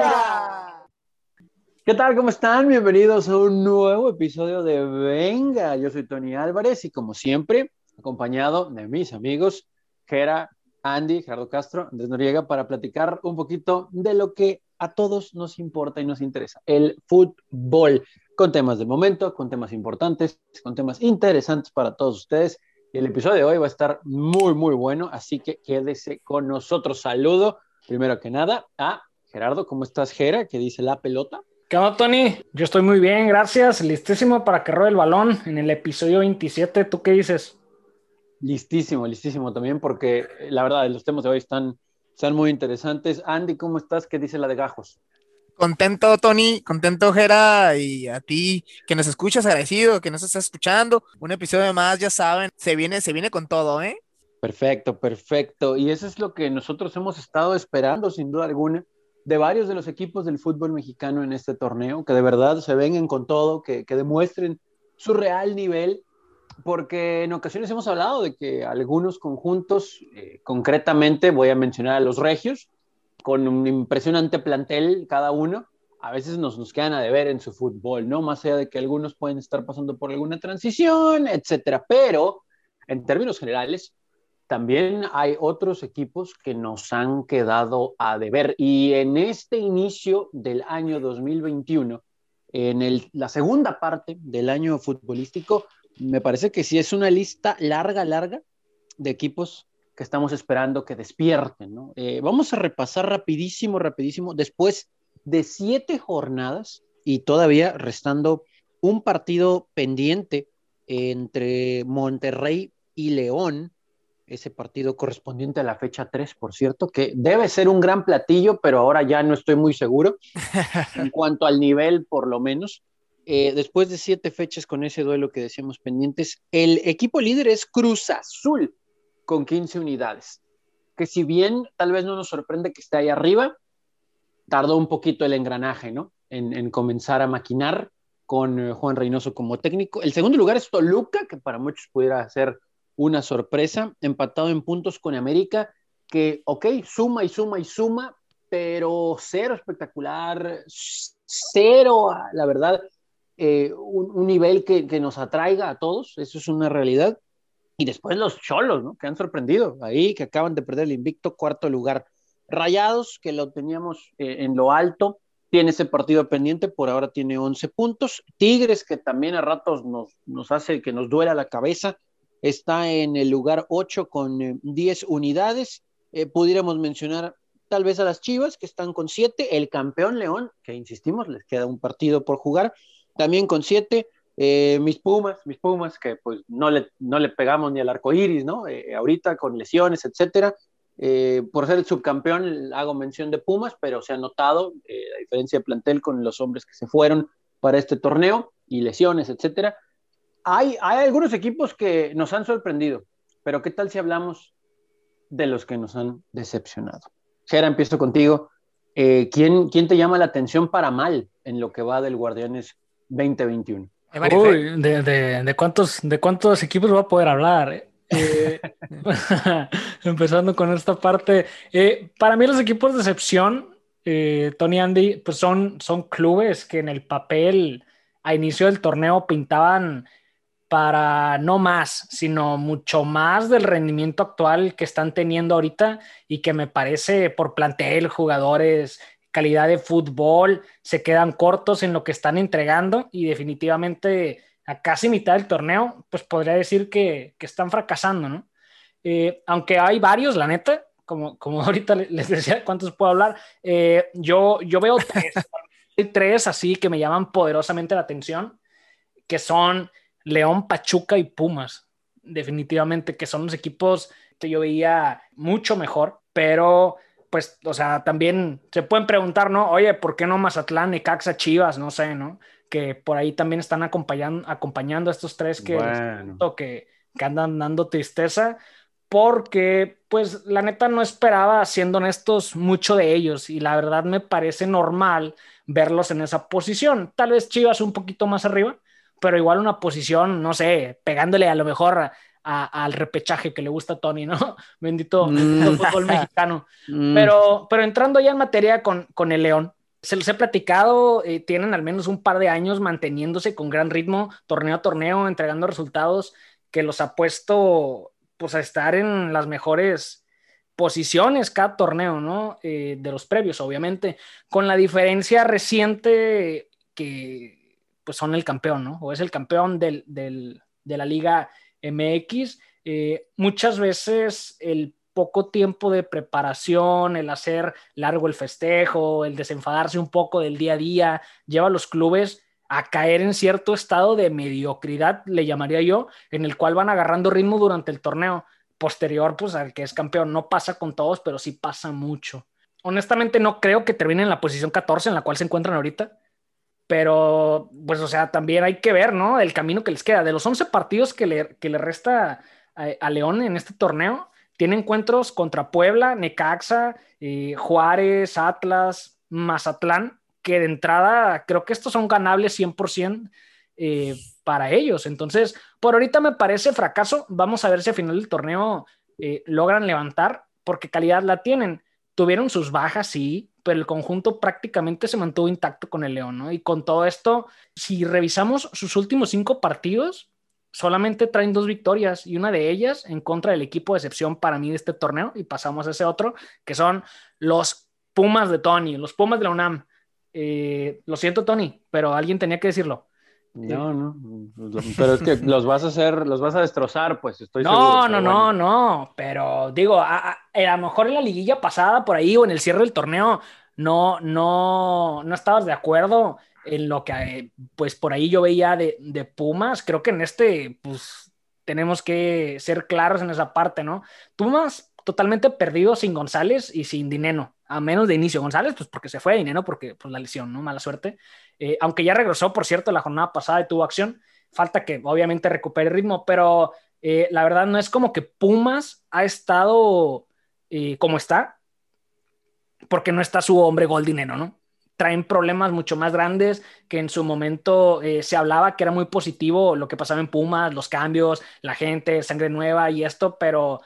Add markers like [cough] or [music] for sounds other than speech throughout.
Venga. ¿Qué tal? ¿Cómo están? Bienvenidos a un nuevo episodio de Venga. Yo soy Tony Álvarez y como siempre, acompañado de mis amigos Gera, Andy, Gerardo Castro, Andrés Noriega, para platicar un poquito de lo que a todos nos importa y nos interesa, el fútbol, con temas de momento, con temas importantes, con temas interesantes para todos ustedes. Y el episodio de hoy va a estar muy, muy bueno, así que quédese con nosotros. Saludo, primero que nada, a Gerardo. ¿Cómo estás, Gera? ¿Qué dice la pelota? ¿Qué onda, Tony? Yo estoy muy bien, gracias. Listísimo para que ruede el balón en el episodio 27. ¿Tú qué dices? Listísimo, listísimo también, porque eh, la verdad, los temas de hoy están, están muy interesantes. Andy, ¿cómo estás? ¿Qué dice la de Gajos? Contento, Tony, contento, Jera, y a ti que nos escuchas, agradecido, que nos estás escuchando. Un episodio más, ya saben, se viene, se viene con todo, ¿eh? Perfecto, perfecto. Y eso es lo que nosotros hemos estado esperando, sin duda alguna, de varios de los equipos del fútbol mexicano en este torneo, que de verdad se vengan con todo, que, que demuestren su real nivel porque en ocasiones hemos hablado de que algunos conjuntos, eh, concretamente voy a mencionar a los Regios, con un impresionante plantel cada uno, a veces nos, nos quedan a deber en su fútbol, ¿no? Más allá de que algunos pueden estar pasando por alguna transición, etcétera. Pero en términos generales, también hay otros equipos que nos han quedado a deber. Y en este inicio del año 2021, en el, la segunda parte del año futbolístico, me parece que sí es una lista larga, larga de equipos que estamos esperando que despierten. ¿no? Eh, vamos a repasar rapidísimo, rapidísimo, después de siete jornadas y todavía restando un partido pendiente entre Monterrey y León, ese partido correspondiente a la fecha 3, por cierto, que debe ser un gran platillo, pero ahora ya no estoy muy seguro [laughs] en cuanto al nivel, por lo menos. Eh, después de siete fechas con ese duelo que decíamos pendientes, el equipo líder es Cruz Azul con 15 unidades, que si bien tal vez no nos sorprende que esté ahí arriba, tardó un poquito el engranaje, ¿no? En, comenzar a maquinar con eh, Juan Reynoso como técnico. El segundo lugar es Toluca, que para muchos pudiera ser una sorpresa, empatado en puntos con América, que, ok, suma y suma y suma, pero cero espectacular, cero, la verdad, eh, un, nivel que, que, nos atraiga a todos, eso es una realidad. Y después los cholos, ¿no? Que han sorprendido ahí, que acaban de perder el invicto cuarto lugar. Rayados, que lo teníamos eh, en lo alto, tiene ese partido pendiente, por ahora tiene 11 puntos. Tigres, que también a ratos nos, nos hace que nos duela la cabeza, está en el lugar 8 con 10 eh, unidades. pudiéramos mencionar tal vez a las Chivas, que están con 7, el campeón León, que insistimos, les queda un partido por jugar, también con siete. Eh, mis Pumas, mis Pumas, que pues no le, no le pegamos ni al arco iris, ¿no? Eh, ahorita con lesiones, etcétera. Eh, por ser el subcampeón, hago mención de Pumas, pero se ha notado la diferencia de plantel con los hombres que se fueron para este torneo y lesiones, etcétera. Hay, hay algunos equipos que nos han sorprendido, pero ¿qué tal si hablamos de los que nos han decepcionado? Gera, empiezo contigo. ¿quién, ¿Quién te llama la atención para mal en lo que va del Guardianes 2021. Uy, de, de, cuántos, ¿de cuántos equipos va a poder hablar? Eh, [laughs] [laughs] empezando con esta parte. Eh, para mí los equipos de excepción, eh, Tony Andy, pues son, son clubes que en el papel a inicio del torneo pintaban para no más, sino mucho más del rendimiento actual que están teniendo ahorita y que me parece por plantel, jugadores, calidad de fútbol, se quedan cortos en lo que están entregando y definitivamente a casi mitad del torneo, pues podría decir que, están fracasando, ¿no? Eh, aunque hay varios, la neta, como, como [laughs] ahorita les decía cuántos puedo hablar, eh, yo, yo veo tres, [laughs] tres así que me llaman poderosamente la atención, que son León, Pachuca y Pumas, definitivamente, que son los equipos que yo veía mucho mejor, pero pues, o sea, también se pueden preguntar, ¿no? Oye, ¿por qué no Mazatlán, Caxa Chivas? No sé, ¿no? Que por ahí también están acompañando, acompañando a estos tres que, que, que andan dando tristeza, porque, pues, la neta no esperaba, siendo honestos, mucho de ellos y la verdad me parece normal verlos en esa posición. Tal vez Chivas un poquito más arriba, pero igual una posición, no sé, pegándole a lo mejor al repechaje que le gusta a Tony, ¿no? [laughs] Bendito, mm. fútbol [laughs] mexicano. Mm. Pero, pero entrando ya en materia con, con el León, Se los he platicado, eh, tienen al menos un par de años manteniéndose con gran ritmo, torneo a torneo, entregando resultados que los ha puesto pues a estar en las mejores posiciones cada torneo, ¿no? Eh, de los previos, obviamente, con la diferencia reciente que pues son el campeón, ¿no? O es el campeón del, de la Liga MX. Eh, muchas veces el poco tiempo de preparación, el hacer largo el festejo, el desenfadarse un poco del día a día, lleva a los clubes a caer en cierto estado de mediocridad, le llamaría yo, en el cual van agarrando ritmo durante el torneo. Posterior, pues al que es campeón, no pasa con todos, pero sí pasa mucho. Honestamente, no creo que termine en la posición 14 en la cual se encuentran ahorita, pero pues, o sea, también hay que ver, ¿no? El camino que les queda. De los 11 partidos que le, que le resta a León en este torneo, tiene encuentros contra Puebla, Necaxa, eh, Juárez, Atlas, Mazatlán, que de entrada creo que estos son ganables 100% eh, para ellos. Entonces, por ahorita me parece fracaso. Vamos a ver si al final del torneo eh, logran levantar, porque calidad la tienen. Tuvieron sus bajas, sí, pero el conjunto prácticamente se mantuvo intacto con el León, ¿no? Y con todo esto, si revisamos sus últimos cinco partidos, solamente traen dos victorias y una de ellas en contra del equipo de excepción para mí de este torneo y pasamos a ese otro que son los Pumas de Tony, los Pumas de la UNAM. Eh, lo siento Tony, pero alguien tenía que decirlo. No, no, pero es que los vas a hacer, los vas a destrozar, pues estoy no, seguro. No, no, no, no, pero digo, a, a, lo mejor en la liguilla pasada por ahí o en el cierre del torneo no, no, no estabas de acuerdo en lo que pues por ahí yo veía de, de, Pumas, creo que en este pues tenemos que ser claros en esa parte, ¿no? Pumas totalmente perdido sin González y sin Dineno, a menos de inicio. González, pues porque se fue, Dineno porque pues la lesión, ¿no? Mala suerte. Eh, aunque ya regresó, por cierto, la jornada pasada y tuvo acción, falta que obviamente recupere el ritmo, pero eh, la verdad no es como que Pumas ha estado eh, como está, porque no está su hombre gol Dineno, ¿no? traen problemas mucho más grandes que en su momento eh, se hablaba que era muy positivo lo que pasaba en Pumas, los cambios, la gente, sangre nueva y esto, pero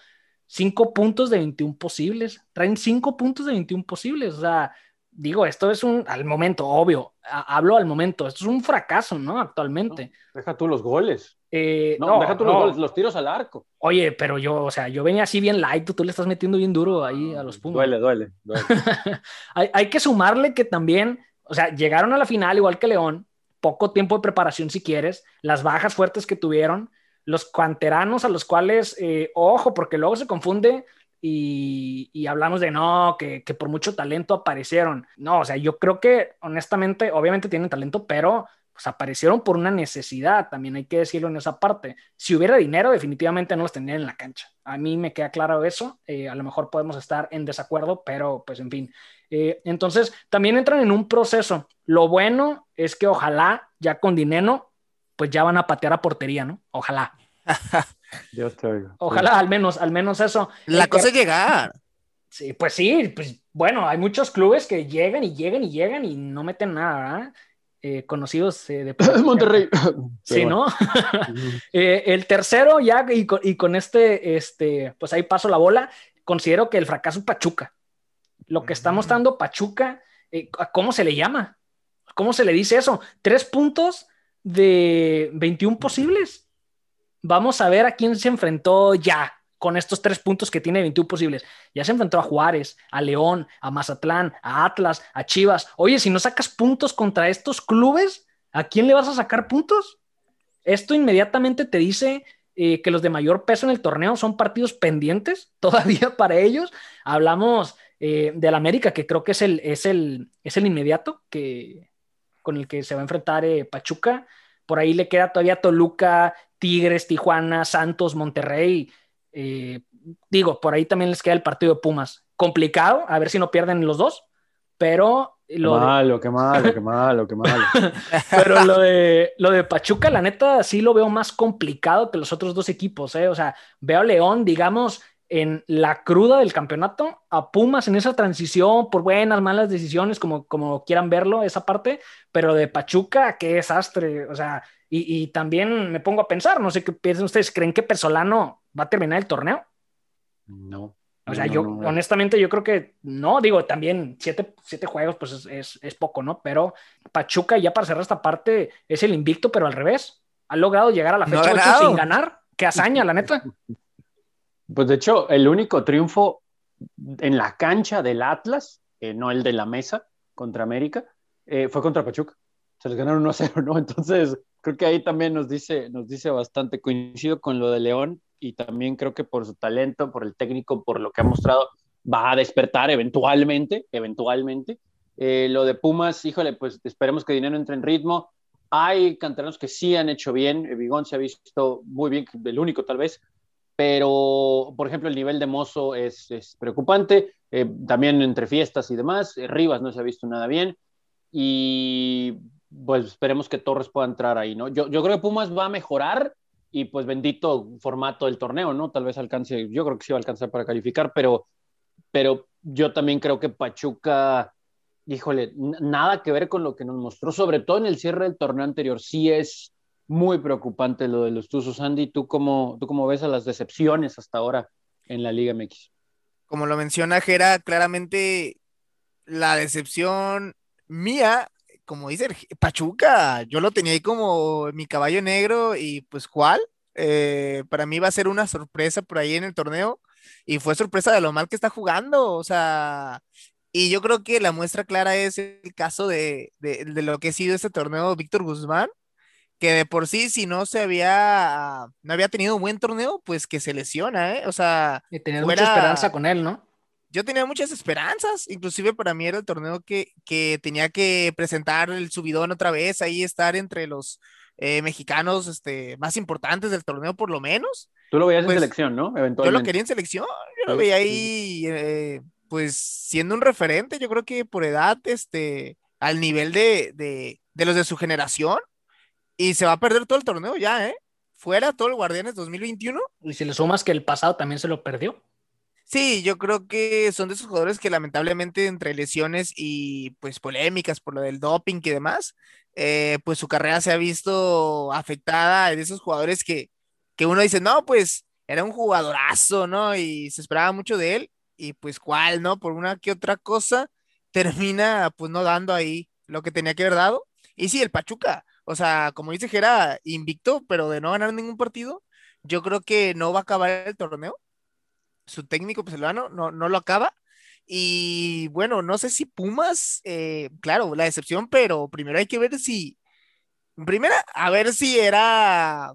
cinco puntos de 21 posibles, traen cinco puntos de 21 posibles, o sea, digo, esto es un, al momento, obvio, hablo al momento, esto es un fracaso, ¿no? Actualmente. deja tú los goles. Eh, no, deja tú los goles, los tiros al arco. Oye, pero yo, o sea, yo venía así bien light, tú, le estás metiendo bien duro ahí a los Pumas. Duele, duele, duele. [laughs] hay, hay que sumarle que también, o sea, llegaron a la final igual que León, poco tiempo de preparación si quieres, las bajas fuertes que tuvieron, los canteranos a los cuales, eh, ojo, porque luego se confunde y, hablamos de no, que, por mucho talento aparecieron. No, o sea, yo creo que honestamente, obviamente tienen talento, pero pues aparecieron por una necesidad, también hay que decirlo en esa parte. Si hubiera dinero, definitivamente no los tendrían en la cancha. A mí me queda claro eso, eh, a lo mejor podemos estar en desacuerdo, pero pues en fin. Eh, entonces, también entran en un proceso. Lo bueno es que ojalá ya con dinero, pues ya van a patear a portería, ¿no? Ojalá. [laughs] Dios te oiga. Ojalá, al menos, al menos eso. La cosa es llegar. Sí, pues sí, pues bueno, hay muchos clubes que llegan y llegan y llegan y no meten nada, ¿verdad? Eh, conocidos eh, de [laughs] Monterrey. Sí, ¿no? [laughs] Eh, el tercero ya, y con, este, este, pues ahí paso la bola, considero que el fracaso Pachuca. Lo que está mm. mostrando Pachuca, ¿cómo se le llama? ¿Cómo se le dice eso? Tres puntos de 21 posibles vamos a ver a quién se enfrentó ya con estos tres puntos que tiene 21 posibles. Ya se enfrentó a Juárez, a León, a Mazatlán, a Atlas, a Chivas. Oye, si no sacas puntos contra estos clubes, ¿a quién le vas a sacar puntos? Esto inmediatamente te dice eh, que los de mayor peso en el torneo son partidos pendientes [laughs] todavía para ellos. Hablamos eh, del América, que creo que es el, es el, es el inmediato que, con el que se va a enfrentar eh, Pachuca. Por ahí le queda todavía Toluca, Tigres, Tijuana, Santos, Monterrey. Eh, digo, por ahí también les queda el partido de Pumas. Complicado, a ver si no pierden los dos, pero... Lo qué malo, qué malo, qué malo, qué malo. [laughs] pero lo de, lo de Pachuca, la neta, sí lo veo más complicado que los otros dos equipos. ¿eh? O sea, veo a León, digamos, en la cruda del campeonato, a Pumas en esa transición por buenas, malas decisiones, como, como quieran verlo, esa parte, pero de Pachuca, qué desastre. O sea, y, también me pongo a pensar, no sé qué piensan ustedes, ¿creen que Pesolano va a terminar el torneo? No. O sea, yo honestamente yo creo que no, digo, también siete, siete juegos pues es, es, poco, ¿no? Pero Pachuca ya para cerrar esta parte es el invicto, pero al revés. Ha logrado llegar a la fecha 8 sin ganar. Qué hazaña, la neta. [laughs] Pues de hecho, el único triunfo en la cancha del Atlas, eh, no el de la mesa contra América, eh, fue contra Pachuca. Se les ganaron 1 0, ¿no? Entonces, creo que ahí también nos dice, nos dice bastante. Coincido con lo de León, y también creo que por su talento, por el técnico, por lo que ha mostrado, va a despertar eventualmente, eventualmente. Eh, lo de Pumas, híjole, pues esperemos que Dinero entre en ritmo. Hay canteranos que sí han hecho bien, Vigón se ha visto muy bien, el único tal vez, pero por ejemplo el nivel de Mozo es, preocupante, eh, también entre fiestas y demás, eh, Rivas no se ha visto nada bien y pues esperemos que Torres pueda entrar ahí, ¿no? Yo, yo creo que Pumas va a mejorar, y pues bendito formato del torneo, ¿no? Tal vez alcance, yo creo que sí va a alcanzar para calificar, pero, pero yo también creo que Pachuca, híjole, nada que ver con lo que nos mostró, sobre todo en el cierre del torneo anterior, sí es muy preocupante lo de los Tuzos. Andy, ¿tú cómo, ¿tú cómo ves a las decepciones hasta ahora en la Liga MX? Como lo menciona Jera, claramente la decepción mía como dice Pachuca, yo lo tenía ahí como mi caballo negro y pues ¿cuál? Eh, para mí va a ser una sorpresa por ahí en el torneo y fue sorpresa de lo mal que está jugando, o sea, y yo creo que la muestra clara es el caso de, lo que ha sido este torneo Víctor Guzmán, que de por sí si no se había, no había tenido un buen torneo, pues que se lesiona, ¿eh? O sea... Y tenía mucha esperanza con él, ¿no? yo tenía muchas esperanzas, inclusive para mí era el torneo que, que tenía que presentar el subidón otra vez, ahí estar entre los eh, mexicanos este, más importantes del torneo por lo menos. Tú lo veías en pues, selección, ¿no? Eventualmente. Yo lo quería en selección, yo lo veía ahí, eh, pues siendo un referente, yo creo que por edad, este, al nivel de, de, de los de su generación, y se va a perder todo el torneo ya, ¿eh? Fuera todo el Guardianes 2021. Y si le sumas que el pasado también se lo perdió. Sí, yo creo que son de esos jugadores que lamentablemente entre lesiones y pues polémicas por lo del doping y demás, eh, pues su carrera se ha visto afectada de esos jugadores que, que uno dice, no, pues era un jugadorazo, ¿no? Y se esperaba mucho de él y pues cuál, ¿no? Por una que otra cosa termina pues no dando ahí lo que tenía que haber dado. Y sí, el Pachuca, o sea, como dice Jera, invicto, pero de no ganar ningún partido, yo creo que no va a acabar el torneo su técnico peruano no, no lo acaba. Y bueno, no sé si Pumas, eh, claro, la decepción, pero primero hay que ver si, primero, a ver si era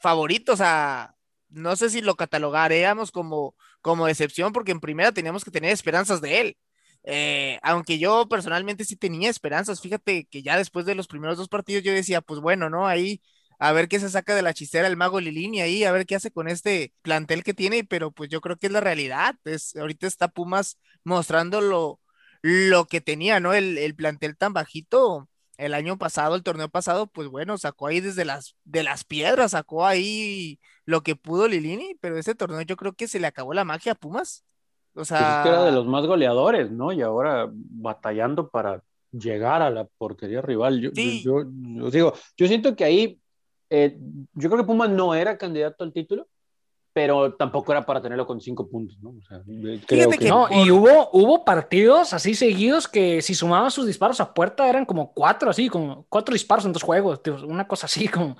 favorito, o sea, no sé si lo catalogaríamos como, como decepción, porque en primera teníamos que tener esperanzas de él. Eh, aunque yo personalmente sí tenía esperanzas, fíjate que ya después de los primeros dos partidos yo decía, pues bueno, ¿no? Ahí a ver qué se saca de la chistera el mago Lilini ahí, a ver qué hace con este plantel que tiene, pero pues yo creo que es la realidad. Es, ahorita está Pumas mostrando lo, lo que tenía, ¿no? El, el, plantel tan bajito. El año pasado, el torneo pasado, pues bueno, sacó ahí desde las, de las piedras, sacó ahí lo que pudo Lilini, pero ese torneo yo creo que se le acabó la magia a Pumas. O sea, pues es que era de los más goleadores, ¿no? Y ahora batallando para llegar a la porquería rival. Yo, yo, yo, digo, yo siento que ahí eh, yo creo que Pumas no era candidato al título, pero tampoco era para tenerlo con cinco puntos, ¿no? O sea, creo que... no, y hubo, hubo partidos así seguidos que si sumaban sus disparos a puerta eran como cuatro, así, como cuatro disparos en dos juegos, una cosa así como,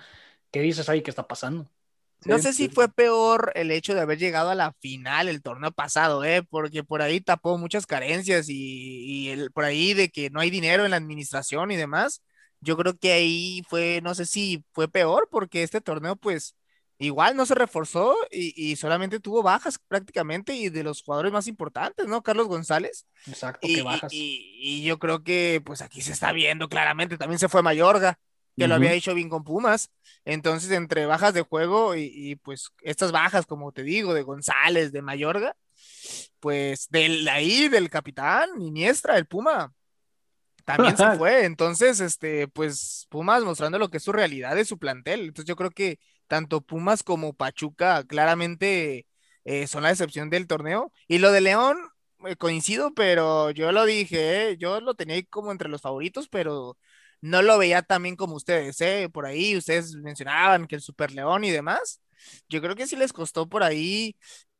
¿qué dices ahí? ¿Qué está pasando? No sé si fue peor el hecho de haber llegado a la final el torneo pasado, ¿eh? porque por ahí tapó muchas carencias y, y el, por ahí de que no hay dinero en la administración y demás yo creo que ahí fue, no sé si fue peor, porque este torneo, pues, igual no se reforzó y, solamente tuvo bajas prácticamente y de los jugadores más importantes, ¿no? Carlos González. Exacto, y, que bajas. Y, yo creo que, pues, aquí se está viendo claramente. También se fue Mayorga, que lo había hecho bien con Pumas. Entonces, entre bajas de juego y, pues, estas bajas, como te digo, de González, de Mayorga, pues, del ahí, del capitán, Iniestra, el Puma, también se fue. Entonces, este, pues Pumas mostrando lo que es su realidad de su plantel. Entonces, yo creo que tanto Pumas como Pachuca claramente eh, son la excepción del torneo. Y lo de León, eh, coincido, pero yo lo dije, eh, yo lo tenía como entre los favoritos, pero no lo veía también como ustedes, ¿eh? Por ahí ustedes mencionaban que el Super León y demás. Yo creo que sí les costó por ahí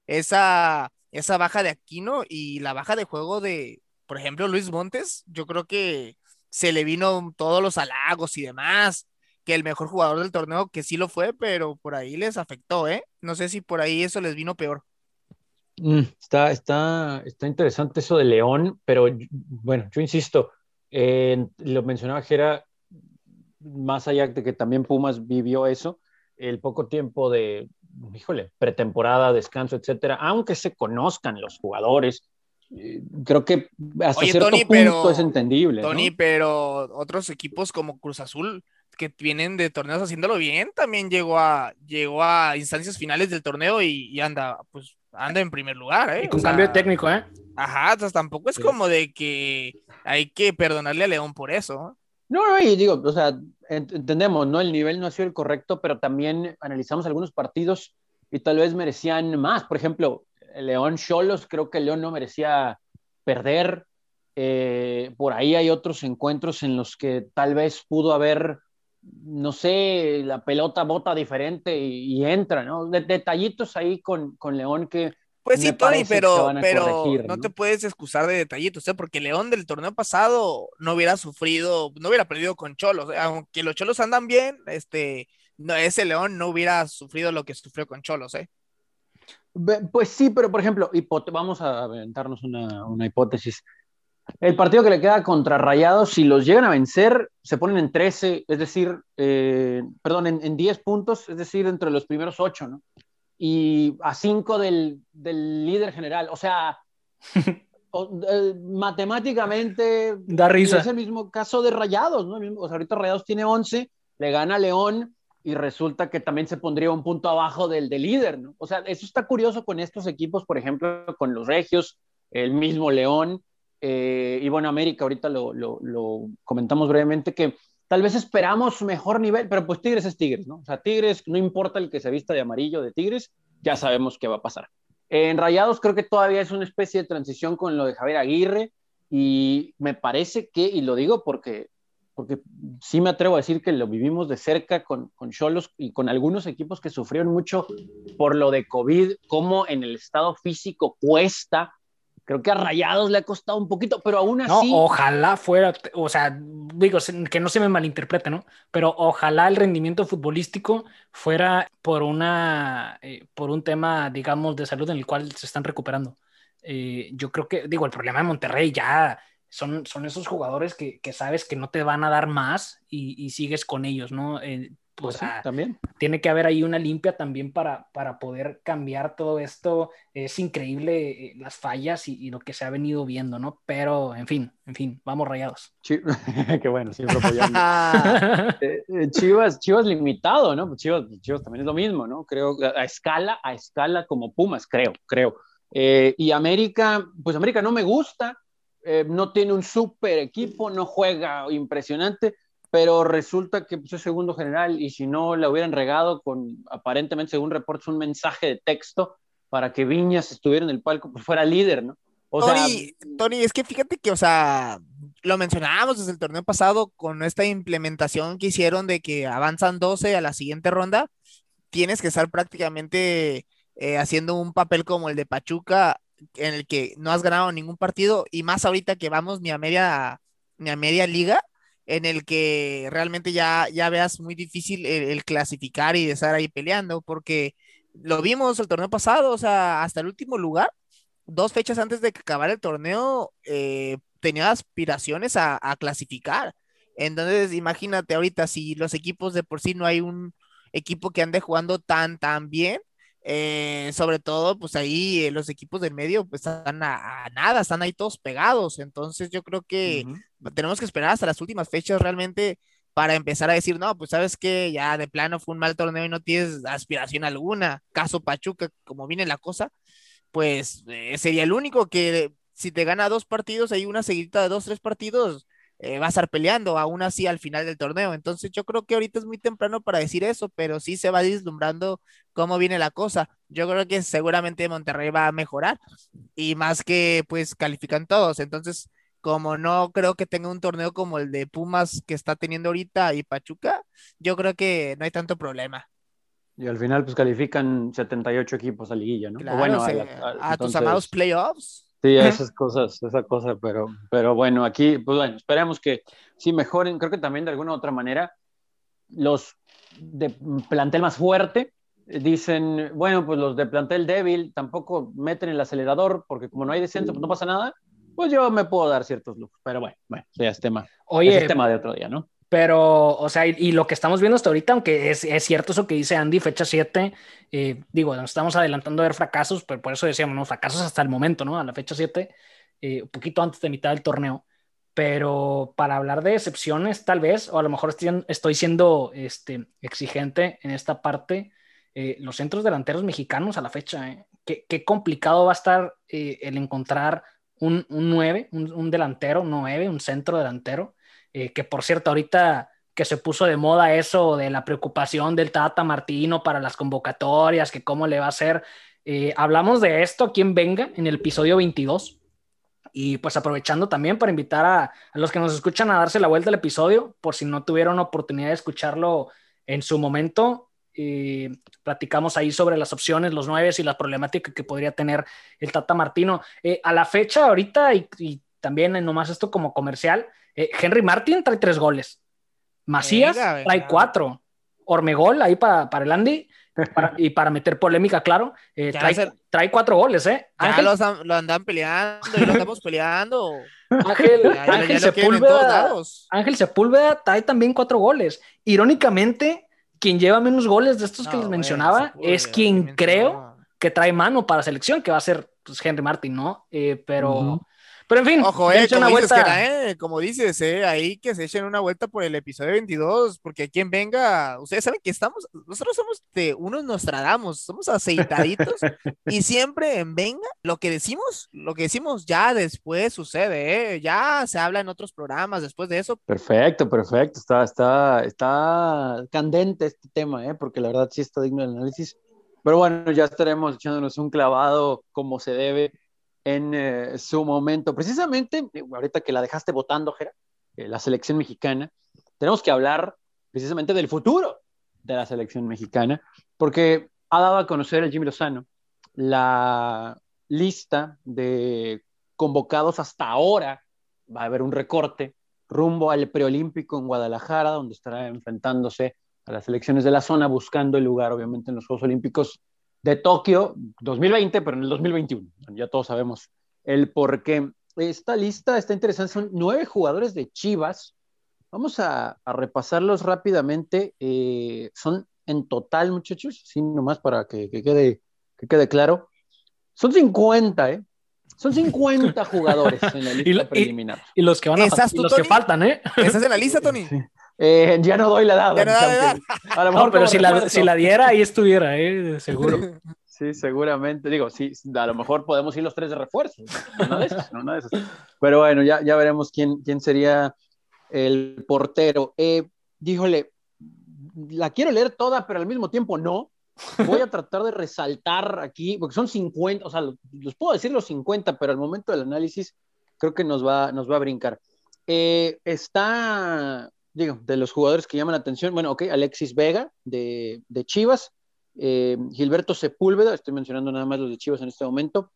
esa esa baja de Aquino y la baja de juego de, por ejemplo, Luis Montes, yo creo que se le vino todos los halagos y demás, que el mejor jugador del torneo, que sí lo fue, pero por ahí les afectó, ¿eh? No sé si por ahí eso les vino peor. Mm, está, está, está interesante eso de León, pero bueno, yo insisto, eh, lo mencionaba Jera, más allá de que también Pumas vivió eso, el poco tiempo de, híjole, pretemporada, descanso, etcétera, aunque se conozcan los jugadores, eh, creo que hasta cierto punto es entendible. Tony, pero otros equipos como Cruz Azul que vienen de torneos haciéndolo bien, también llegó a, llegó a instancias finales del torneo y, anda, pues, anda en primer lugar, ¿eh? con cambio de técnico, ¿eh? Ajá, entonces tampoco es como de que hay que perdonarle a León por eso. No, no, y digo, o sea, entendemos, ¿no? El nivel no ha sido el correcto, pero también analizamos algunos partidos y tal vez merecían más. Por ejemplo, León Cholos, creo que León no merecía perder. Eh, por ahí hay otros encuentros en los que tal vez pudo haber, no sé, la pelota bota diferente y, entra, ¿no? detallitos ahí con, con León que, pues sí, Tony, pero, pero ¿no? te puedes excusar de detallitos, ¿eh? porque León del torneo pasado no hubiera sufrido, no hubiera perdido con Cholos. Aunque los Cholos andan bien, este, no, ese León no hubiera sufrido lo que sufrió con Cholos, ¿eh? Pues sí, pero por ejemplo, vamos a aventarnos una, una, hipótesis. El partido que le queda contra Rayados, si los llegan a vencer, se ponen en 13, es decir, eh, perdón, en, en, 10 puntos, es decir, entre los primeros 8, ¿no? Y a cinco del, del líder general. O sea, [laughs] eh, matemáticamente da risa. Es el mismo caso de Rayados, ¿no? O sea, ahorita Rayados tiene 11, le gana León y resulta que también se pondría un punto abajo del, del líder, ¿no? O sea, eso está curioso con estos equipos, por ejemplo, con los Regios, el mismo León, eh, y bueno, América, ahorita lo, lo, lo comentamos brevemente, que tal vez esperamos mejor nivel, pero pues Tigres es Tigres, ¿no? O sea, Tigres, no importa el que se vista de amarillo de Tigres, ya sabemos qué va a pasar. En Rayados creo que todavía es una especie de transición con lo de Javier Aguirre y me parece que, y lo digo porque, porque sí me atrevo a decir que lo vivimos de cerca con Cholos y con algunos equipos que sufrieron mucho por lo de COVID, cómo en el estado físico cuesta Creo que a Rayados le ha costado un poquito, pero aún así. No, ojalá fuera, o sea, digo, que no se me malinterprete, ¿no? Pero ojalá el rendimiento futbolístico fuera por una, eh, por un tema, digamos, de salud en el cual se están recuperando. Eh, yo creo que, digo, el problema de Monterrey ya son, son esos jugadores que, que sabes que no te van a dar más y, y sigues con ellos, ¿no? Eh, pues, también. Tiene que haber ahí una limpia también para, para poder cambiar todo esto. Es increíble eh, las fallas y, lo que se ha venido viendo, ¿no? Pero, en fin, en fin, vamos rayados. [laughs] Qué bueno, siempre apoyando. [laughs] Eh, eh, Chivas, Chivas limitado, ¿no? Chivas, Chivas también es lo mismo, ¿no? Creo, a escala, a escala como Pumas, creo, creo. y América, pues América no me gusta, no tiene un super equipo, no juega impresionante pero resulta que pues, es segundo general y si no le hubieran regado con, aparentemente, según reportes, un mensaje de texto para que Viñas estuviera en el palco, pues fuera líder, ¿no? O Tony, Tony, es que fíjate que, o sea, lo mencionábamos desde el torneo pasado con esta implementación que hicieron de que avanzan 12 a la siguiente ronda, tienes que estar prácticamente eh, haciendo un papel como el de Pachuca, en el que no has ganado ningún partido, y más ahorita que vamos ni a media, ni a media liga, en el que realmente ya, ya veas muy difícil el, clasificar y estar ahí peleando, porque lo vimos el torneo pasado, o sea, hasta el último lugar, dos fechas antes de que acabara el torneo, eh, tenía aspiraciones a, a, clasificar. Entonces, imagínate ahorita si los equipos de por sí no hay un equipo que ande jugando tan, tan bien, eh, sobre todo, pues ahí eh, los equipos del medio pues están a, nada, están ahí todos pegados. Entonces yo creo que tenemos que esperar hasta las últimas fechas realmente para empezar a decir, no, pues sabes que ya de plano fue un mal torneo y no tienes aspiración alguna. Caso Pachuca, como viene la cosa, pues eh, sería el único que si te gana dos partidos, hay una seguidita de dos, tres partidos, eh, va a estar peleando aún así al final del torneo. Entonces yo creo que ahorita es muy temprano para decir eso, pero sí se va vislumbrando cómo viene la cosa. Yo creo que seguramente Monterrey va a mejorar y más que pues califican todos. Entonces, como no creo que tenga un torneo como el de Pumas que está teniendo ahorita y Pachuca, yo creo que no hay tanto problema. Y al final, pues califican 78 equipos a liguilla, ¿no? bueno, a, tus amados playoffs. Sí, esas cosas, esa cosa, pero, pero bueno, aquí, pues bueno, esperemos que sí mejoren. Creo que también de alguna u otra manera, los de plantel más fuerte dicen, bueno, pues los de plantel débil tampoco meten el acelerador porque como no hay descenso, pues no pasa nada. Pues yo me puedo dar ciertos lujos, pero bueno, bueno, ya es tema. Oye, es tema de otro día, ¿no? Pero, o sea, y, lo que estamos viendo hasta ahorita, aunque es, es cierto eso que dice Andy, fecha 7, eh, digo, nos estamos adelantando a ver fracasos, pero por eso decíamos, ¿no? Fracasos hasta el momento, ¿no? A la fecha 7, eh, un poquito antes de mitad del torneo. Pero para hablar de excepciones, tal vez, o a lo mejor estoy, estoy siendo este, exigente en esta parte, eh, los centros delanteros mexicanos a la fecha, ¿Qué, qué, complicado va a estar el encontrar un, un 9, un, un delantero, 9, un centro delantero eh, que por cierto, ahorita que se puso de moda eso de la preocupación del Tata Martino para las convocatorias, que cómo le va a hacer. Eh, hablamos de esto quien Venga en el episodio 22. Y pues aprovechando también para invitar a, los que nos escuchan a darse la vuelta al episodio, por si no tuvieron oportunidad de escucharlo en su momento. Eh, platicamos ahí sobre las opciones, los nueve y la problemática que podría tener el Tata Martino. a la fecha, ahorita, y, y también nomás esto como comercial, eh, Henry Martin trae tres goles. Macías trae cuatro. Ormegol ahí para, para el Andy. y para meter polémica, claro, eh, trae, cuatro goles, ¿eh? Ángel, lo andan peleando y lo estamos peleando. [laughs] Ángel, Sepúlveda, Ángel Sepúlveda trae también cuatro goles. Irónicamente, quien lleva menos goles de estos que les mencionaba es quien creo que trae mano para selección, que va a ser pues, Henry Martin, ¿no? Eh, pero, pero en fin, Ojo, eh, como, dices, eh, como dices, eh, ahí que se echen una vuelta por el episodio 22, porque quien venga, ustedes saben que estamos, nosotros somos de unos Nostradamus, somos aceitaditos [laughs] y siempre en venga, lo que decimos, lo que decimos ya después sucede, ¿eh? ya se habla en otros programas después de eso. Perfecto, perfecto, está, está, está candente este tema, ¿eh? porque la verdad sí está digno del análisis. Pero bueno, ya estaremos echándonos un clavado como se debe en eh, su momento. Precisamente, eh, ahorita que la dejaste votando, Jera, eh, la selección mexicana, tenemos que hablar precisamente del futuro de la selección mexicana, porque ha dado a conocer el Jimmy Lozano la lista de convocados hasta ahora. Va a haber un recorte rumbo al preolímpico en Guadalajara, donde estará enfrentándose a las selecciones de la zona, buscando el lugar, obviamente, en los Juegos Olímpicos de Tokio 2020, pero en el 2021. Ya todos sabemos el por qué. Esta lista está interesante, son nueve jugadores de Chivas. Vamos a, repasarlos rápidamente. Eh, son en total, muchachos, sí, nomás para que, quede, que quede claro. Son 50, ¿eh? Son 50 [laughs] jugadores en la lista preliminar. Y, los que van a los que faltan, ¿eh? ¿Estás en la lista, [laughs] Tony? Eh, ya no doy la edad. A lo mejor pero si la, si la, diera, ahí estuviera, ¿eh? seguro. [laughs] Sí, seguramente. Digo, sí, a lo mejor podemos ir los tres de refuerzo. No de esos, no de esos. Pero bueno, ya, ya veremos quién, quién sería el portero. Eh, díjole, la quiero leer toda, pero al mismo tiempo no. Voy a tratar de resaltar aquí, porque son 50, o sea, los, puedo decir los 50, pero al momento del análisis creo que nos va, nos va a brincar. Eh, está digo, de los jugadores que llaman la atención, bueno, ok, Alexis Vega de, Chivas, eh, Gilberto Sepúlveda, estoy mencionando nada más los de Chivas en este momento,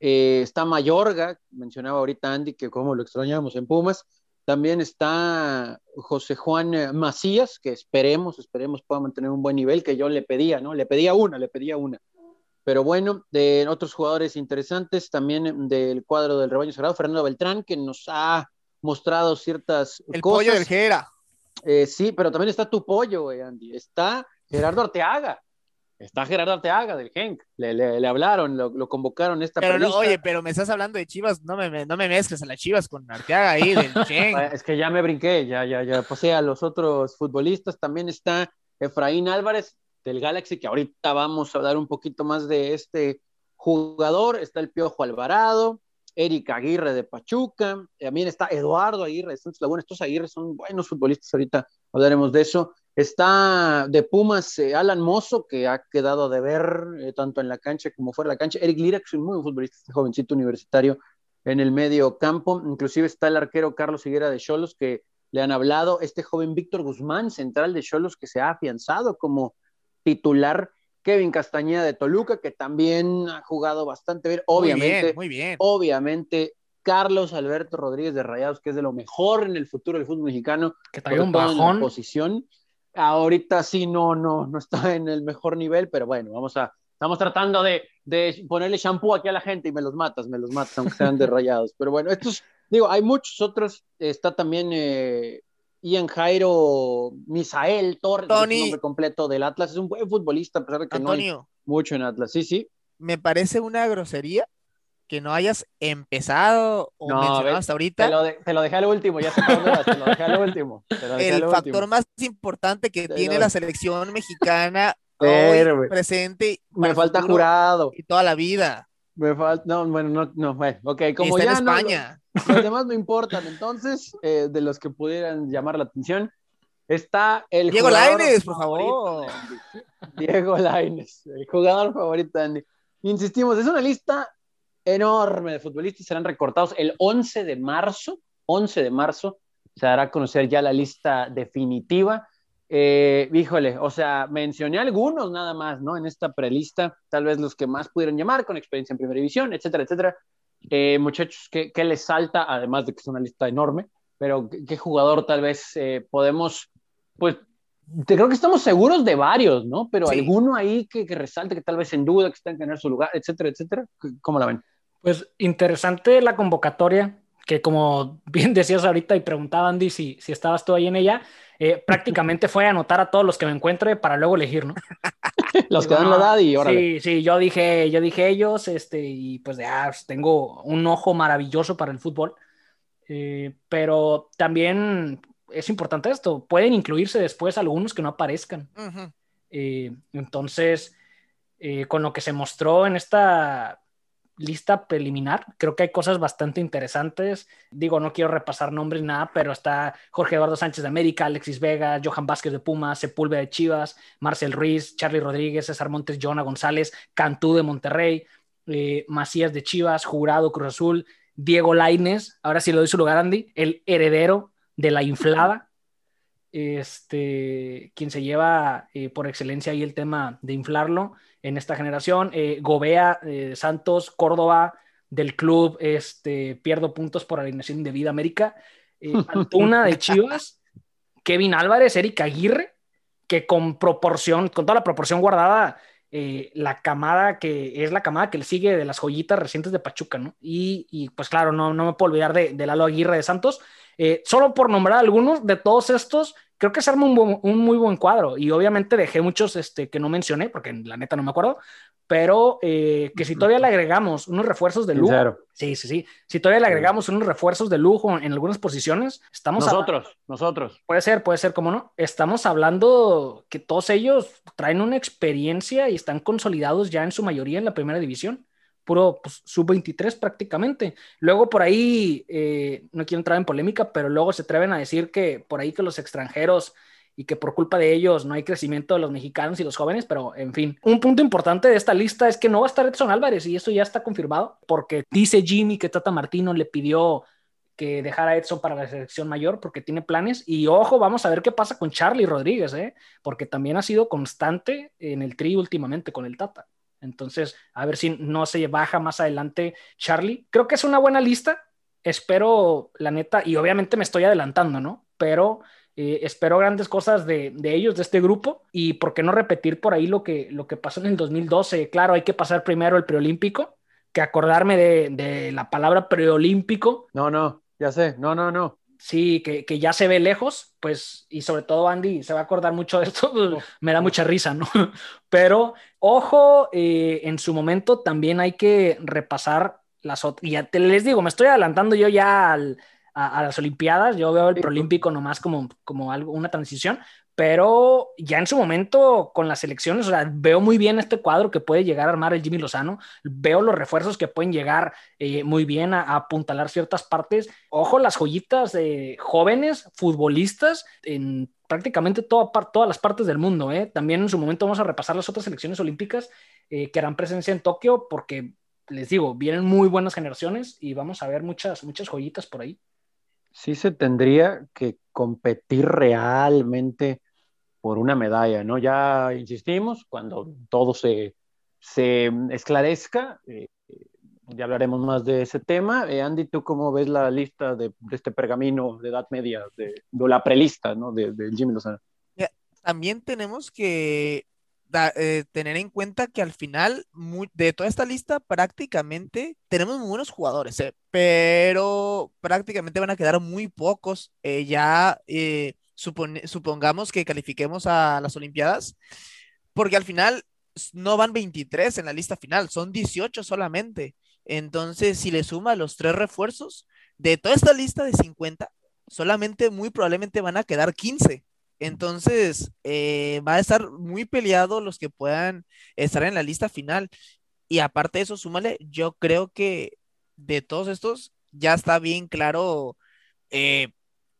eh, está Mayorga, mencionaba ahorita Andy que como lo extrañamos en Pumas, también está José Juan Macías, que esperemos, esperemos pueda mantener un buen nivel, que yo le pedía, ¿no? Le pedía una, le pedía una. Pero bueno, de otros jugadores interesantes, también del cuadro del rebaño sagrado, Fernando Beltrán, que nos ha mostrado ciertas El cosas. pollo del Jera. Eh, sí, pero también está tu pollo, Andy. Está Gerardo Arteaga. Está Gerardo Arteaga del Genk. Le, hablaron, lo, convocaron esta pero Oye, pero me estás hablando de Chivas, no me, no me mezcles a las Chivas con Arteaga ahí del [laughs] Genk. es que ya me brinqué, ya, ya, ya pasé a los otros futbolistas. También está Efraín Álvarez del Galaxy, que ahorita vamos a hablar un poquito más de este jugador. Está el Piojo Alvarado, Eric Aguirre de Pachuca, también está Eduardo Aguirre de Laguna, estos Aguirre son buenos futbolistas, ahorita hablaremos de eso. Está de Pumas eh, Alan Mozo, que ha quedado de ver eh, tanto en la cancha como fuera de la cancha. Eric Lira, que es un muy buen futbolista, este jovencito universitario en el medio campo. Inclusive está el arquero Carlos Higuera de Cholos, que le han hablado. Este joven Víctor Guzmán, central de Cholos, que se ha afianzado como titular Kevin Castañeda de Toluca, que también ha jugado bastante bien. Obviamente, muy bien, obviamente, Carlos Alberto Rodríguez de Rayados, que es de lo mejor en el futuro del fútbol mexicano. Que trae un bajón. posición. Ahorita sí no, no, no está en el mejor nivel, pero bueno, vamos a, estamos tratando de, de ponerle shampoo aquí a la gente y me los matas, me los matas, aunque sean de [laughs] Rayados. Pero bueno, estos, digo, hay muchos otros. Está también eh, Ian Jairo Misael Torres, el nombre completo del Atlas. Es un buen futbolista, a pesar de que no hay mucho en Atlas. Sí, sí. Me parece una grosería que no hayas empezado o mencionado hasta ahorita. Te lo, dejé al último, ya se te lo dejé al último. el factor más importante que tiene la selección mexicana [laughs] hoy presente. Me falta jurado. Y toda la vida. Me falta, no, bueno, no, no, bueno, ok, como ya en España. Los demás no importan, entonces, eh, de los que pudieran llamar la atención, está el Diego Laines, por favor. Diego Laines, el jugador favorito de Andy. Insistimos, es una lista enorme de futbolistas, serán recortados el 11 de marzo, 11 de marzo, se dará a conocer ya la lista definitiva. Eh, híjole, o sea, mencioné algunos nada más, ¿no? En esta prelista, tal vez los que más pudieron llamar con experiencia en primera división, etcétera, etcétera. Eh, muchachos, ¿qué, ¿qué, les salta? Además de que es una lista enorme, pero ¿qué, jugador tal vez eh, podemos, pues, te creo que estamos seguros de varios, ¿no? Pero alguno ahí que, que, resalte, que tal vez en duda, que está en tener su lugar, etcétera, etcétera. ¿Cómo la ven? Pues interesante la convocatoria, que como [laughs] bien decías ahorita y preguntaba Andy si, si estabas tú ahí en ella, eh, prácticamente fue anotar a todos los que me encuentre para luego elegir, ¿no? [laughs] los que dan la edad y ahora. Sí, sí, yo dije, yo dije ellos, este, y pues ya pues, tengo un ojo maravilloso para el fútbol. Eh, pero también es importante esto, pueden incluirse después algunos que no aparezcan. Eh, entonces, con lo que se mostró en esta lista preliminar. Creo que hay cosas bastante interesantes. Digo, no quiero repasar nombres ni nada, pero está Jorge Eduardo Sánchez de América, Alexis Vega, Johan Vázquez de Pumas, Sepúlveda de Chivas, Marcel Ruiz, Charlie Rodríguez, César Montes, Jonah González, Cantú de Monterrey, eh, Macías de Chivas, Jurado Cruz Azul, Diego Laines, ahora sí lo doy su lugar, Andy, el heredero de la inflada. Este, quien se lleva eh, por excelencia ahí el tema de inflarlo en esta generación. Eh, Gobea, eh, Santos, Córdoba del club, este, pierdo puntos por alineación de Vida América. Eh, [laughs] Antuna de Chivas, Kevin Álvarez, Eric Aguirre, que con proporción, con toda la proporción guardada, la camada que es la camada que le sigue de las joyitas recientes de Pachuca, ¿no? Y, pues claro, no, no me puedo olvidar de, de Lalo Aguirre de Santos. Solo por nombrar algunos de todos estos, creo que se arma un, muy buen cuadro. Y obviamente dejé muchos este, que no mencioné, porque la neta no me acuerdo, pero eh, que si todavía le agregamos unos refuerzos de lujo. Sí, sí, sí. Si todavía le agregamos unos refuerzos de lujo en algunas posiciones, estamos. Nosotros, nosotros. Puede ser, puede ser, como no. Estamos hablando que todos ellos traen una experiencia y están consolidados ya en su mayoría en la primera división puro pues, sub-23 prácticamente. Luego por ahí, eh, no quiero entrar en polémica, pero luego se atreven a decir que por ahí que los extranjeros y que por culpa de ellos no hay crecimiento de los mexicanos y los jóvenes, pero en fin. Un punto importante de esta lista es que no va a estar Edson Álvarez y eso ya está confirmado porque dice Jimmy que Tata Martino le pidió que dejara a Edson para la selección mayor porque tiene planes y ojo, vamos a ver qué pasa con Charlie Rodríguez, ¿eh? porque también ha sido constante en el tri últimamente con el Tata. Entonces, a ver si no se baja más adelante Charlie. Creo que es una buena lista. Espero, la neta, y obviamente me estoy adelantando, ¿no? Pero eh, espero grandes cosas de, ellos, de este grupo, y por qué no repetir por ahí lo que, lo que pasó en el 2012. Claro, hay que pasar primero el preolímpico, que acordarme de, de la palabra preolímpico. No, no, ya sé, no, no, no sí, que, que, ya se ve lejos, pues, y sobre todo Andy se va a acordar mucho de esto, pues, me da mucha risa, ¿no? [laughs] Pero, ojo, eh, en su momento también hay que repasar las otras, y ya te les digo, me estoy adelantando yo ya a, las Olimpiadas, yo veo el Prolímpico nomás como, como algo, una transición, pero ya en su momento con las elecciones, o sea, veo muy bien este cuadro que puede llegar a armar el Jimmy Lozano, veo los refuerzos que pueden llegar eh, muy bien a, apuntalar ciertas partes. Ojo, las joyitas de jóvenes futbolistas en prácticamente toda, todas las partes del mundo. ¿eh? También en su momento vamos a repasar las otras elecciones olímpicas eh, que harán presencia en Tokio, porque les digo, vienen muy buenas generaciones y vamos a ver muchas, muchas joyitas por ahí. Sí se tendría que competir realmente por una medalla, ¿no? Ya insistimos, cuando todo se, se esclarezca, eh, ya hablaremos más de ese tema. Eh, Andy, ¿tú cómo ves la lista de, este pergamino de Edad Media, de, la prelista, ¿no? De, Jimmy Lozano. También tenemos que eh, tener en cuenta que al final de toda esta lista prácticamente tenemos muy buenos jugadores, ¿eh? pero prácticamente van a quedar muy pocos. ya supongamos que califiquemos a las Olimpiadas, porque al final no van 23 en la lista final, son 18 solamente. Entonces, si le suma los tres refuerzos, de toda esta lista de 50, solamente muy probablemente van a quedar 15. Entonces, eh, va a estar muy peleado los que puedan estar en la lista final. Y aparte de eso, súmale, yo creo que de todos estos ya está bien claro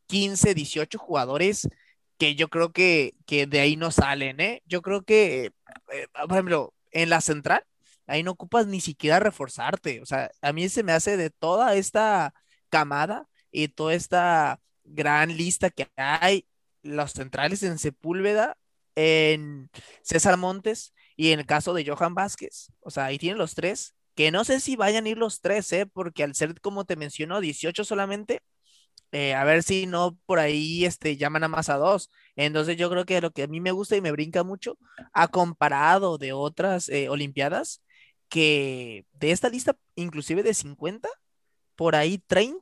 15, eh, 18 jugadores que yo creo que, de ahí no salen, ¿eh? Yo creo que, eh, por ejemplo, en la central, ahí no ocupas ni siquiera reforzarte. O sea, a mí se me hace de toda esta camada y toda esta gran lista que hay, los centrales en Sepúlveda, en César Montes y en el caso de Johan Vázquez. O sea, ahí tienen los tres, que no sé si vayan a ir los tres, ¿eh? porque al ser, como te mencionó, 18 solamente, eh, a ver si no por ahí este, llaman a más a dos. Entonces yo creo que lo que a mí me gusta y me brinca mucho, ha comparado de otras eh, Olimpiadas, que de esta lista, inclusive de 50, por ahí 30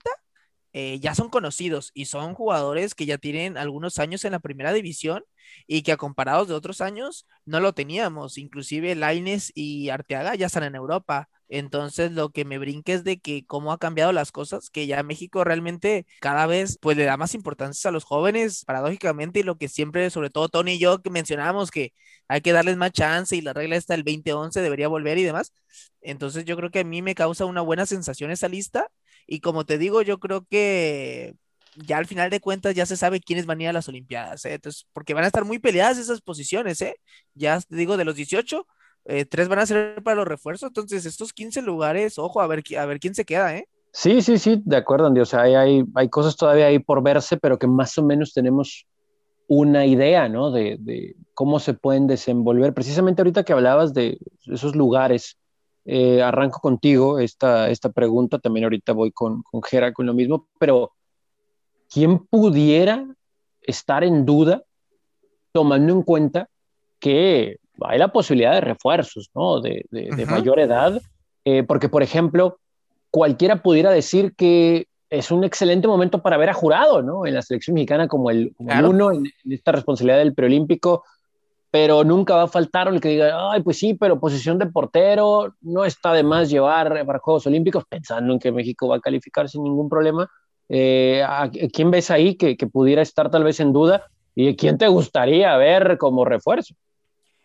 eh, ya son conocidos y son jugadores que ya tienen algunos años en la primera división y que a comparados de otros años no lo teníamos. Inclusive Laines y Arteaga ya están en Europa. Entonces lo que me brinca es de que cómo ha cambiado las cosas, que ya México realmente cada vez pues le da más importancia a los jóvenes, paradójicamente, y lo que siempre, sobre todo Tony y yo que mencionábamos que hay que darles más chance y la regla está el 2011 debería volver y demás. Entonces yo creo que a mí me causa una buena sensación esa lista y como te digo, yo creo que ya al final de cuentas ya se sabe quiénes van a ir a las Olimpiadas, ¿eh? Entonces, porque van a estar muy peleadas esas posiciones, ¿eh? Ya te digo, de los 18, eh, tres van a ser para los refuerzos, entonces estos 15 lugares, ojo, a ver, a ver quién se queda, ¿eh? Sí, sí, sí, de acuerdo, Andy. O sea, hay, hay, hay cosas todavía ahí por verse, pero que más o menos tenemos una idea, ¿no? De, de, cómo se pueden desenvolver. Precisamente ahorita que hablabas de esos lugares, eh, arranco contigo esta, esta pregunta, también ahorita voy con, con Gera con lo mismo, pero ¿quién pudiera estar en duda tomando en cuenta que hay la posibilidad de refuerzos, ¿no? De, de, mayor edad, eh, porque, por ejemplo, cualquiera pudiera decir que es un excelente momento para ver a Jurado, ¿no? En la selección mexicana como el, uno en, esta responsabilidad del preolímpico, pero nunca va a faltar el que diga, ay, pues sí, pero posición de portero, no está de más llevar para Juegos Olímpicos, pensando en que México va a calificar sin ningún problema. Eh, ¿a, ¿Quién ves ahí que, que pudiera estar tal vez en duda? ¿Y quién te gustaría ver como refuerzo?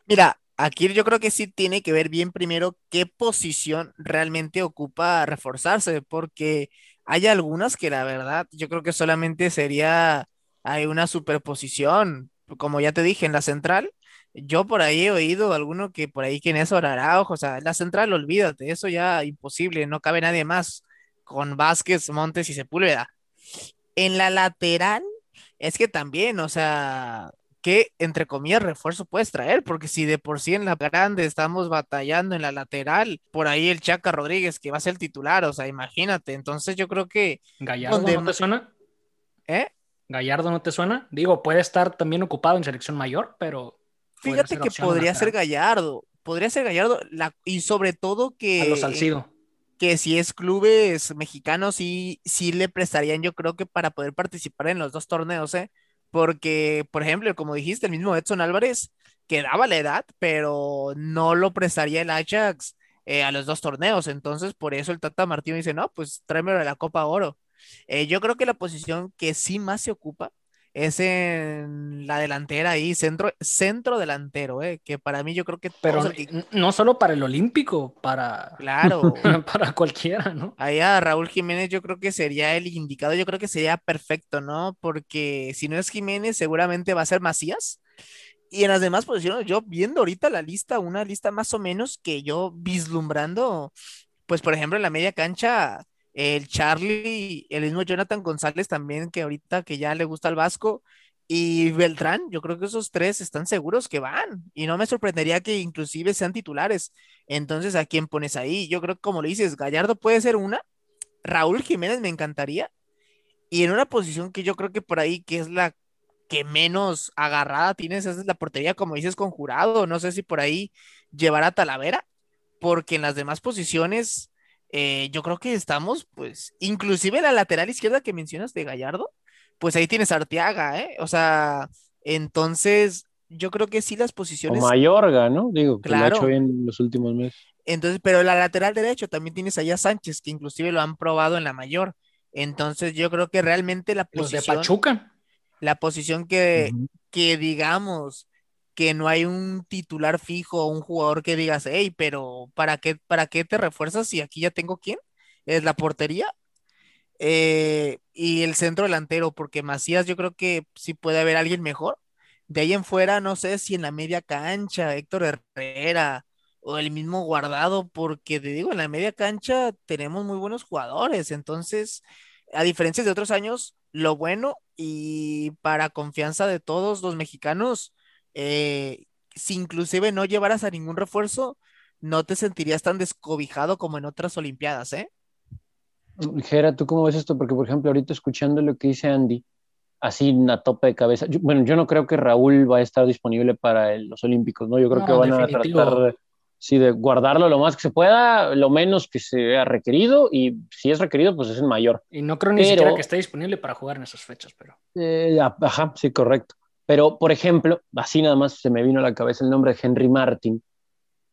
Mira, aquí yo creo que sí tiene que ver bien primero qué posición realmente ocupa reforzarse, porque hay algunas que la verdad yo creo que solamente sería hay una superposición, como ya te dije, en la central. Yo por ahí he oído alguno que por ahí que en eso orará, o sea, la central, olvídate, eso ya imposible, no cabe nadie más con Vázquez, Montes y Sepúlveda. En la lateral, es que también, o sea, qué, entre comillas, refuerzo puedes traer, porque si de por sí en la grande estamos batallando en la lateral, por ahí el Chaca Rodríguez que va a ser el titular, o sea, imagínate. Entonces yo creo que. ¿Gallardo no te suena? ¿Eh? ¿Gallardo no te suena? Digo, puede estar también ocupado en selección mayor, pero. Fíjate que podría ser Gallardo. Podría ser Gallardo, la, y sobre todo que. A los Salcido que si es clubes mexicanos, sí, sí le prestarían, yo creo que para poder participar en los dos torneos, ¿eh? Porque, por ejemplo, como dijiste, el mismo Edson Álvarez quedaba la edad, pero no lo prestaría el Ajax eh, a los dos torneos. Entonces, por eso el Tata Martino dice, no, pues tráemelo de la Copa Oro. Eh, yo creo que la posición que sí más se ocupa es en la delantera ahí, centro, centro delantero, eh, que para mí yo creo que... Pero no solo para el olímpico, para... Claro. [laughs] para cualquiera, ¿no? Ahí a Raúl Jiménez yo creo que sería el indicado, yo creo que sería perfecto, ¿no? Porque si no es Jiménez, seguramente va a ser Macías. Y en las demás posiciones, yo viendo ahorita la lista, una lista más o menos que yo vislumbrando, pues por ejemplo en la media cancha, el Charlie, el mismo Jonathan González también, que ahorita que ya le gusta el Vasco, y Beltrán, yo creo que esos tres están seguros que van y no me sorprendería que inclusive sean titulares. Entonces, ¿a quién pones ahí? Yo creo que como le dices, Gallardo puede ser una, Raúl Jiménez me encantaría y en una posición que yo creo que por ahí que es la que menos agarrada tienes, esa es la portería, como dices, con jurado. No sé si por ahí llevar a Talavera, porque en las demás posiciones eh, yo creo que estamos, pues, inclusive la lateral izquierda que mencionas de Gallardo, pues ahí tienes Arteaga, ¿eh? O sea, entonces yo creo que sí las posiciones. O Mayorga, ¿no? Digo, que lo ha hecho bien los últimos meses. Entonces, pero la lateral derecho también tienes allá Sánchez, que inclusive lo han probado en la mayor. Entonces, yo creo que realmente la posición. Los de Pachuca. La posición que, que digamos que no hay un titular fijo, un jugador que digas, hey, pero ¿para qué, ¿para qué te refuerzas si aquí ya tengo quién? Es la portería eh, y el centro delantero, porque Macías yo creo que sí puede haber alguien mejor. De ahí en fuera, no sé si en la media cancha, Héctor Herrera o el mismo Guardado, porque te digo, en la media cancha tenemos muy buenos jugadores. Entonces, a diferencia de otros años, lo bueno y para confianza de todos los mexicanos, eh, si inclusive no llevaras a ningún refuerzo, no te sentirías tan descobijado como en otras Olimpiadas, ¿eh? Jera, ¿tú cómo ves esto? Porque, por ejemplo, ahorita escuchando lo que dice Andy, así una tope de cabeza. bueno, yo no creo que Raúl va a estar disponible para los Olímpicos, ¿no? Yo creo que van a tratar sí, de guardarlo lo más que se pueda, lo menos que sea requerido, y si es requerido, pues es el mayor. Y no creo ni siquiera que esté disponible para jugar en esas fechas, pero. Eh, ajá, sí, correcto. Pero, por ejemplo, así nada más se me vino a la cabeza el nombre de Henry Martin.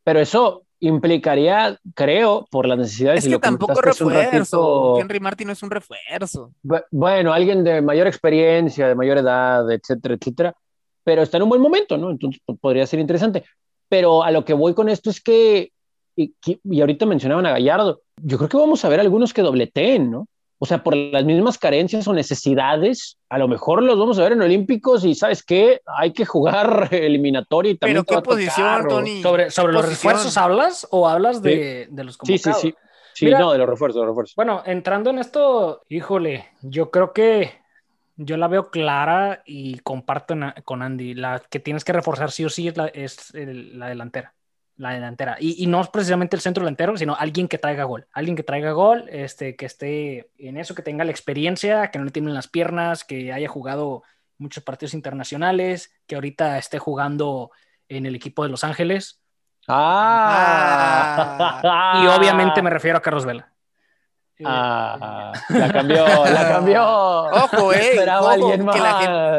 Pero eso implicaría, creo, por las necesidades. Es que tampoco refuerzo. Henry Martin no es un refuerzo. Bueno, alguien de mayor experiencia, de mayor edad, etcétera, etcétera. Pero está en un buen momento, ¿no? Entonces podría ser interesante. Pero a lo que voy con esto es que, y, y ahorita mencionaban a Gallardo, yo creo que vamos a ver algunos que dobleteen, ¿no? O sea, por las mismas carencias o necesidades, a lo mejor los vamos a ver en Olímpicos y ¿sabes qué? Hay que jugar [laughs] eliminatorio y también. ¿Pero qué posición, Tony? ¿Sobre, sobre los refuerzos hablas o hablas de, de los convocados? Sí, sí, sí. Sí, no, de los refuerzos, de los refuerzos. Bueno, entrando en esto, híjole, yo creo que yo la veo clara y comparto con Andy. La que tienes que reforzar sí o sí es la, es la delantera la delantera. Y, no es precisamente el centro delantero, sino alguien que traiga gol. Alguien que traiga gol, este, que esté en eso, que tenga la experiencia, que no le tienen las piernas, que haya jugado muchos partidos internacionales, que ahorita esté jugando en el equipo de Los Ángeles. Ah. [laughs] Y obviamente me refiero a Carlos Vela. Ah, la cambió, la cambió. Ojo, [laughs] eh. Esperaba alguien más. Que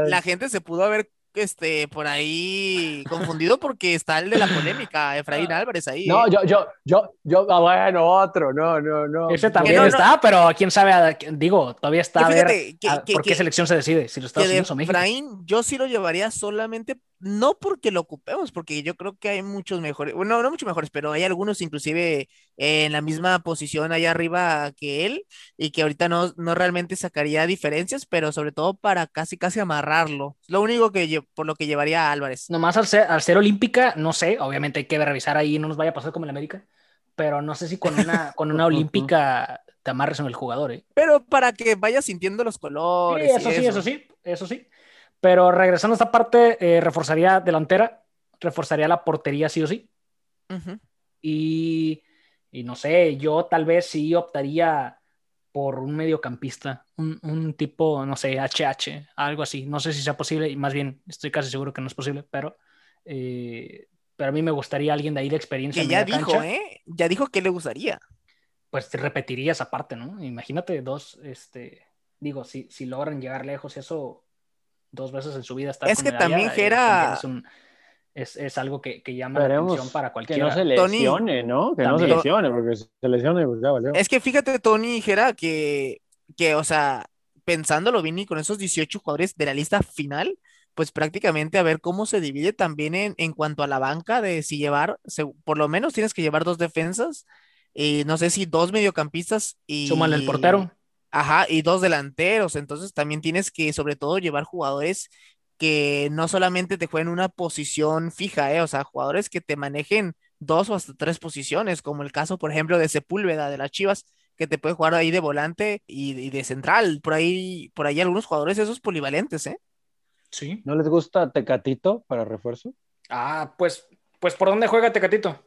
la gente se pudo haber este, por ahí confundido porque está el de la polémica, Efraín Álvarez ahí. No, ¿eh? yo, yo, yo, yo, ah, bueno, otro, no, no, no. Ese también está, pero quién sabe, digo, todavía está a ver por qué selección se decide, si lo Estados Unidos o México. Efraín, yo sí lo llevaría solamente no porque lo ocupemos, porque yo creo que hay muchos mejores, bueno, no muchos mejores, pero hay algunos inclusive en la misma posición allá arriba que él y que ahorita no, no realmente sacaría diferencias, pero sobre todo para casi casi amarrarlo. Es lo único que por lo que llevaría a Álvarez. Nomás al ser, al ser olímpica, no sé, obviamente hay que revisar ahí, no nos vaya a pasar como en América, pero no sé si con una, con una [laughs] olímpica te amarres en el jugador, ¿eh? Pero para que vayas sintiendo los colores. eso sí, eso sí, eso sí. Pero regresando a esta parte, eh, reforzaría delantera, reforzaría la portería sí o sí. y, y, no sé, yo tal vez sí optaría por un mediocampista, un, un, tipo, no sé, HH, algo así. No sé si sea posible, y más bien estoy casi seguro que no es posible, pero, eh, pero a mí me gustaría alguien de ahí de experiencia. Que ya dijo, ¿eh? Ya dijo que le gustaría. Pues repetiría esa parte, ¿no? Imagínate dos, este, digo, si, si logran llegar lejos, eso dos veces en su vida Es que también Gera... Es, es, algo que, que llama la atención para cualquiera. Que no se lesione, ¿no? Que no se lesione, porque si se lesione, pues ya valió. Es que fíjate, Tony Gera, que, que, o sea, pensándolo bien y con esos 18 jugadores de la lista final, pues prácticamente a ver cómo se divide también en, en cuanto a la banca de si llevar, por lo menos tienes que llevar dos defensas, y no sé si dos mediocampistas y... Súmale el portero. Ajá, y dos delanteros. Entonces también tienes que, sobre todo, llevar jugadores que no solamente te jueguen una posición fija, ¿eh? o sea, jugadores que te manejen dos o hasta tres posiciones, como el caso, por ejemplo, de Sepúlveda de las Chivas, que te puede jugar ahí de volante y, de central. Por ahí, por ahí algunos jugadores esos polivalentes, ¿eh? Sí. ¿No les gusta Tecatito para refuerzo? Ah, pues, pues ¿por dónde juega Tecatito?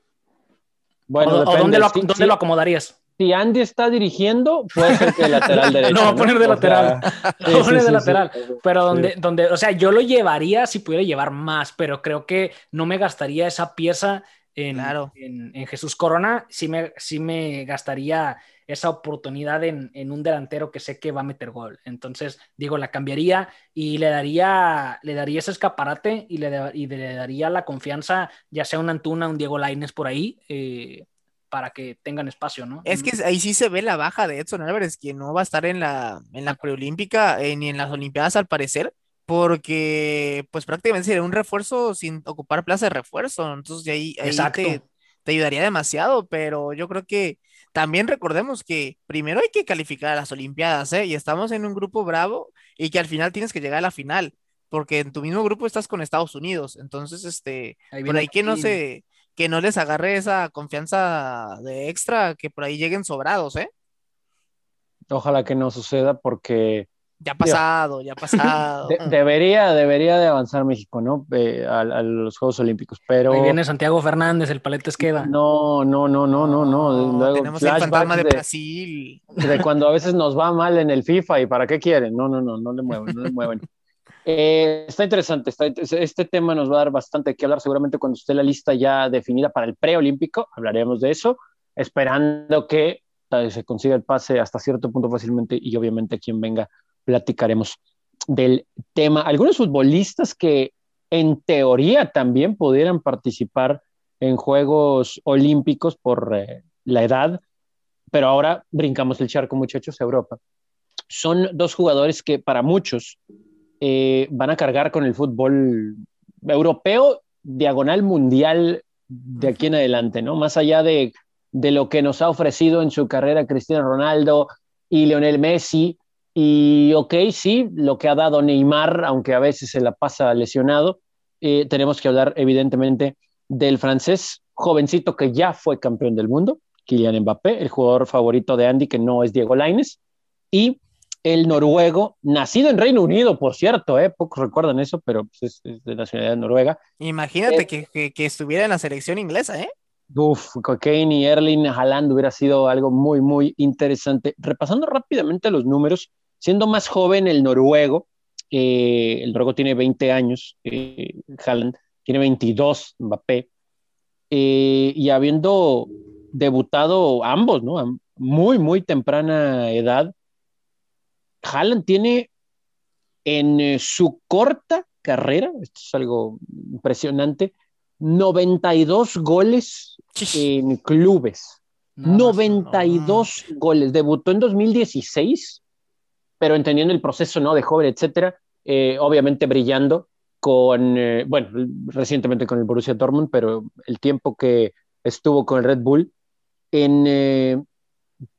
Bueno, ¿O, dónde, lo, dónde lo acomodarías? Si Andy está dirigiendo, puede ser que lateral [laughs] derecho. Lo va a poner de O sea, lateral. [laughs] sí, va a poner sí, de sí, lateral. sí. Pero Sí. donde, donde, o sea, yo lo llevaría si pudiera llevar más, pero creo que no me gastaría esa pieza en, Claro. en, en Jesús Corona. Sí me, sí me gastaría esa oportunidad en, en un delantero que sé que va a meter gol. Entonces, digo, la cambiaría y le daría, le daría ese escaparate y le, y le daría la confianza, ya sea un Antuna, un Diego Lainez por ahí, eh, para que tengan espacio, ¿no? Es que ahí sí se ve la baja de Edson Álvarez, que no va a estar en la, en la preolímpica eh, ni en las Olimpiadas al parecer, porque pues prácticamente sería un refuerzo sin ocupar plaza de refuerzo. Entonces de ahí, ahí te, te ayudaría demasiado, pero yo creo que también recordemos que primero hay que calificar a las Olimpiadas, ¿eh? Y estamos en un grupo bravo y que al final tienes que llegar a la final, porque en tu mismo grupo estás con Estados Unidos. Entonces, este, Ahí por ahí que no se, que no les agarre esa confianza de extra, que por ahí lleguen sobrados, ¿eh? Ojalá que no suceda porque Ya ha pasado, ya ha [laughs] pasado. de- debería, debería de avanzar México, ¿no? Eh, a, a los Juegos Olímpicos, pero Ahí viene Santiago Fernández, el Paletes queda. no, no, no, no, no, no. Luego tenemos el fantasma de flashbacks Brasil. de, de cuando a veces [laughs] nos va mal en el FIFA y para qué quieren. No, no, no, no le mueven, no le mueven. Eh, está interesante, está, este tema nos va a dar bastante que hablar. Seguramente cuando esté la lista ya definida para el preolímpico, hablaremos de eso, esperando que eh, se consiga el pase hasta cierto punto fácilmente y obviamente quien venga platicaremos del tema. Algunos futbolistas que en teoría también pudieran participar en Juegos Olímpicos por eh, la edad, pero ahora brincamos el charco, muchachos, a Europa. Son dos jugadores que para muchos eh, van a cargar con el fútbol europeo, diagonal mundial de aquí en adelante, ¿no? Más allá de, de lo que nos ha ofrecido en su carrera Cristiano Ronaldo y Lionel Messi, y ok, sí, lo que ha dado Neymar, aunque a veces se la pasa lesionado, eh, tenemos que hablar evidentemente del francés jovencito que ya fue campeón del mundo, Kylian Mbappé, el jugador favorito de Andy, que no es Diego Laines, y el noruego, nacido en Reino Unido, por cierto, ¿eh? pocos recuerdan eso, pero pues, es, es, de nacionalidad noruega. Imagínate eh, que, que, que, estuviera en la selección inglesa, ¿eh? Uf, Kane y Erling Haaland hubiera sido algo muy, muy interesante. Repasando rápidamente los números, siendo más joven el noruego, eh, el noruego tiene 20 años, eh, Haaland tiene 22, Mbappé, eh, y habiendo debutado ambos, ¿no? A muy, muy temprana edad, Haaland tiene en eh, su corta carrera, esto es algo impresionante, 92 goles en clubes. No, 92 no. goles. Debutó en 2016, pero entendiendo el proceso ¿no? de joven, etcétera, eh, obviamente brillando con, eh, bueno, recientemente con el Borussia Dortmund, pero el tiempo que estuvo con el Red Bull, en, eh,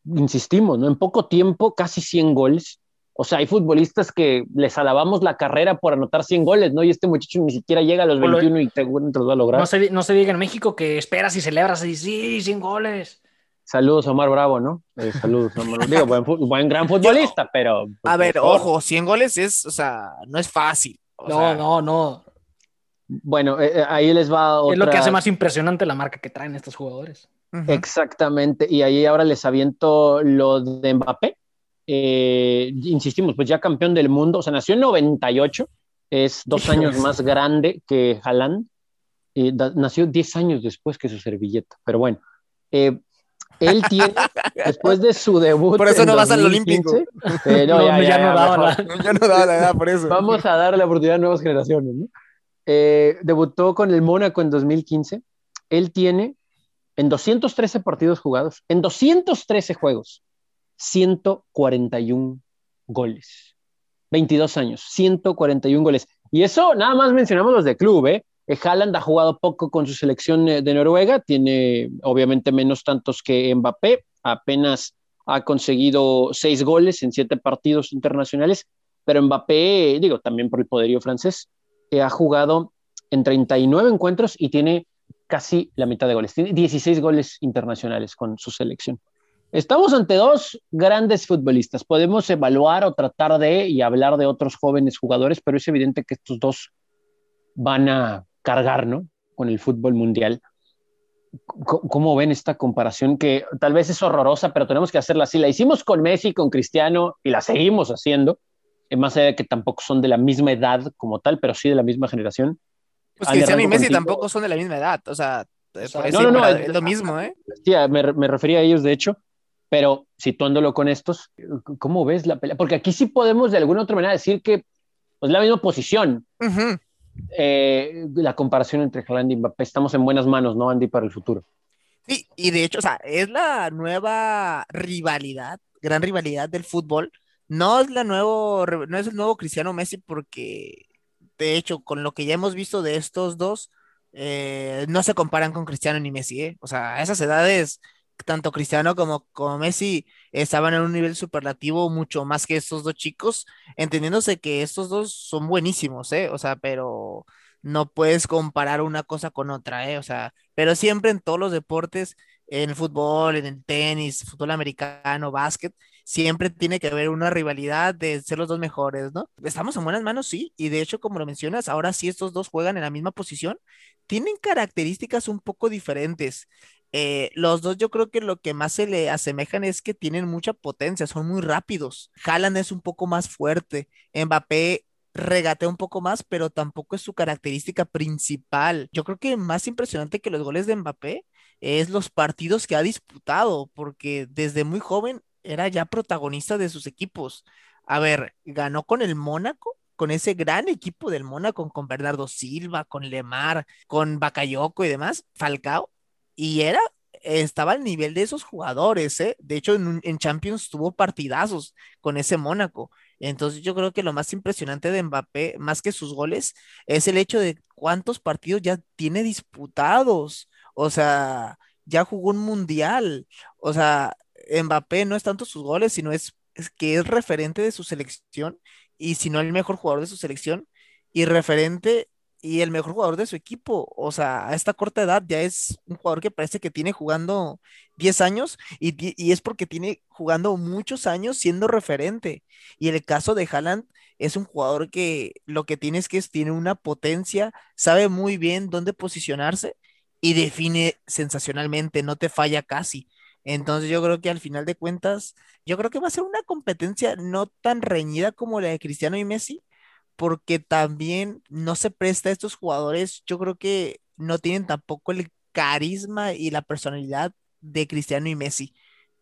insistimos, ¿no? en poco tiempo, casi 100 goles. O sea, hay futbolistas que les alabamos la carrera por anotar 100 goles, ¿no? Y este muchacho ni siquiera llega a los 21 y seguro los va a lograr. No se, no se diga en México que esperas y celebras y sí, 100 goles. Saludos a Omar Bravo, ¿no? Eh, saludos, Omar. Digo, buen, buen, gran futbolista, Yo, [laughs] pero. A ver, favor. ojo, 100 goles es, o sea, no es fácil. no, sea, no, no. Bueno, eh, ahí les va otra... Es lo que hace más impresionante la marca que traen estos jugadores. Uh -huh. Exactamente, y ahí ahora les aviento lo de Mbappé. Eh, insistimos, pues ya campeón del mundo, o sea, nació en 98, es dos años más grande que Haaland, eh, nació 10 años después que su servilleta, pero bueno, eh, él [laughs] tiene, después de su debut. Por eso no 2015, vas al Olímpico. Eh, no, [laughs] no, ya, ya, ya, no daba la, ya no daba la edad por eso. Vamos a darle la oportunidad a nuevas generaciones. ¿no? Eh, debutó con el Mónaco en 2015. Él tiene en 213 partidos jugados, en 213 juegos, 141 goles. 22 años, 141 goles. Y eso nada más mencionamos los de club, ¿eh? Haaland ha jugado poco con su selección de Noruega, tiene obviamente menos tantos que Mbappé, apenas ha conseguido seis goles en siete partidos internacionales, pero Mbappé, digo, también por el poderío francés, eh, ha jugado en 39 encuentros y tiene casi la mitad de goles, tiene 16 goles internacionales con su selección. Estamos ante dos grandes futbolistas. Podemos evaluar o tratar de y hablar de otros jóvenes jugadores, pero es evidente que estos dos van a cargar, ¿no? Con el fútbol mundial. ¿Cómo ven esta comparación que tal vez es horrorosa, pero tenemos que hacerla así? La hicimos con Messi, con Cristiano y la seguimos haciendo, eh, más allá de que tampoco son de la misma edad como tal, pero sí de la misma generación. Pues Cristiano y Messi tampoco son de la misma edad, o sea, no, no, no, es, lo mismo, ¿eh? Sí, me, me refería a ellos, de hecho, pero situándolo con estos, ¿cómo ves la pelea? Porque aquí sí podemos de alguna otra manera decir que es pues, la misma posición. Eh, la comparación entre Haaland y Mbappé, estamos en buenas manos, ¿no, Andy, para el futuro? Sí, y de hecho, o sea, es la nueva rivalidad, gran rivalidad del fútbol. No es la nuevo, no es el nuevo Cristiano Messi porque, de hecho, con lo que ya hemos visto de estos dos, eh, no se comparan con Cristiano ni Messi, ¿eh? O sea, a esas edades, tanto Cristiano como, como Messi estaban en un nivel superlativo mucho más que estos dos chicos, entendiéndose que estos dos son buenísimos, ¿eh? O sea, pero no puedes comparar una cosa con otra, ¿eh? O sea, pero siempre en todos los deportes, en el fútbol, en el tenis, fútbol americano, básquet, siempre tiene que haber una rivalidad de ser los dos mejores, ¿no? Estamos en buenas manos, sí, y de hecho, como lo mencionas, ahora sí estos dos juegan en la misma posición, tienen características un poco diferentes. Eh, los dos yo creo que lo que más se le asemejan es que tienen mucha potencia, son muy rápidos. Haaland es un poco más fuerte, Mbappé regatea un poco más, pero tampoco es su característica principal. Yo creo que más impresionante que los goles de Mbappé es los partidos que ha disputado, porque desde muy joven era ya protagonista de sus equipos. A ver, ganó con el Mónaco, con ese gran equipo del Mónaco, con Bernardo Silva, con Lemar, con Bakayoko y demás, Falcao, y era, estaba al nivel de esos jugadores, ¿eh? De hecho, en, Champions tuvo partidazos con ese Mónaco. Entonces yo creo que lo más impresionante de Mbappé, más que sus goles, es el hecho de cuántos partidos ya tiene disputados. O sea, ya jugó un mundial. O sea, Mbappé no es tanto sus goles, sino es, es que es referente de su selección y si no el mejor jugador de su selección y referente y el mejor jugador de su equipo. O sea, a esta corta edad ya es un jugador que parece que tiene jugando 10 años y, es porque tiene jugando muchos años siendo referente. Y el caso de Haaland es un jugador que lo que tiene es que tiene una potencia, sabe muy bien dónde posicionarse y define sensacionalmente, no te falla casi. Entonces yo creo que al final de cuentas, yo creo que va a ser una competencia no tan reñida como la de Cristiano y Messi, porque también no se presta a estos jugadores, yo creo que no tienen tampoco el carisma y la personalidad de Cristiano y Messi.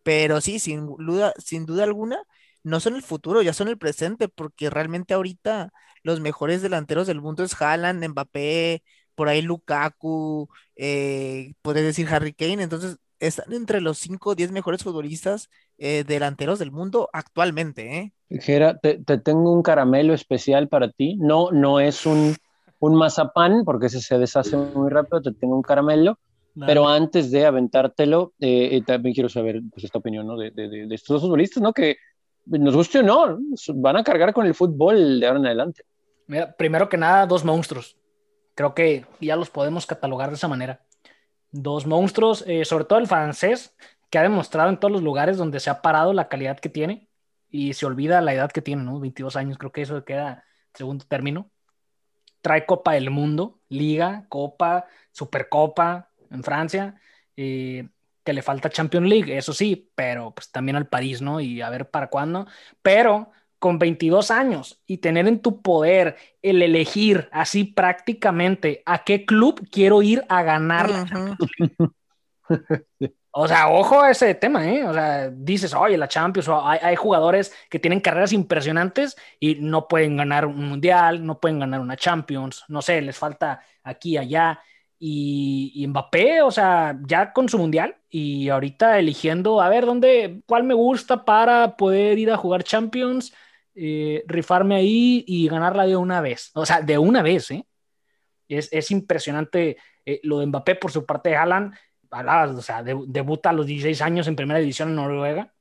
Pero sí, sin duda, sin duda alguna, no son el futuro, ya son el presente, porque realmente ahorita los mejores delanteros del mundo es Haaland, Mbappé, por ahí Lukaku, eh, puedes decir Harry Kane, entonces están entre los 5 o 10 mejores futbolistas eh, delanteros del mundo actualmente. ¿eh? Jera, te, tengo un caramelo especial para ti. No, no es un, un mazapán, porque ese se deshace muy rápido, te tengo un caramelo. Pero antes de aventártelo, eh, eh, también quiero saber pues, esta opinión ¿no? de, de, de, estos dos futbolistas, ¿no? que nos guste o no, van a cargar con el fútbol de ahora en adelante. Mira, primero que nada, dos monstruos. Creo que ya los podemos catalogar de esa manera. Dos monstruos, eh, sobre todo el francés, que ha demostrado en todos los lugares donde se ha parado la calidad que tiene y se olvida la edad que tiene, ¿no? 22 años, creo que eso queda segundo término. Trae Copa del Mundo, Liga, Copa, Supercopa en Francia, eh, que le falta Champions League, eso sí, pero pues también al París, ¿no? Y a ver para cuándo. Pero con 22 años y tener en tu poder el elegir así prácticamente a qué club quiero ir a ganar. [laughs] O sea, ojo a ese tema, ¿eh? O sea, dices, oye, la Champions, hay, jugadores que tienen carreras impresionantes y no pueden ganar un mundial, no pueden ganar una Champions, no sé, les falta aquí, allá. Y, y, Mbappé, o sea, ya con su mundial y ahorita eligiendo, a ver, ¿dónde, cuál me gusta para poder ir a jugar Champions, eh, rifarme ahí y ganarla de una vez? O sea, de una vez, ¿eh? Es, es impresionante eh, lo de Mbappé por su parte de Haaland o sea, debuta a los 16 años en primera división en Noruega.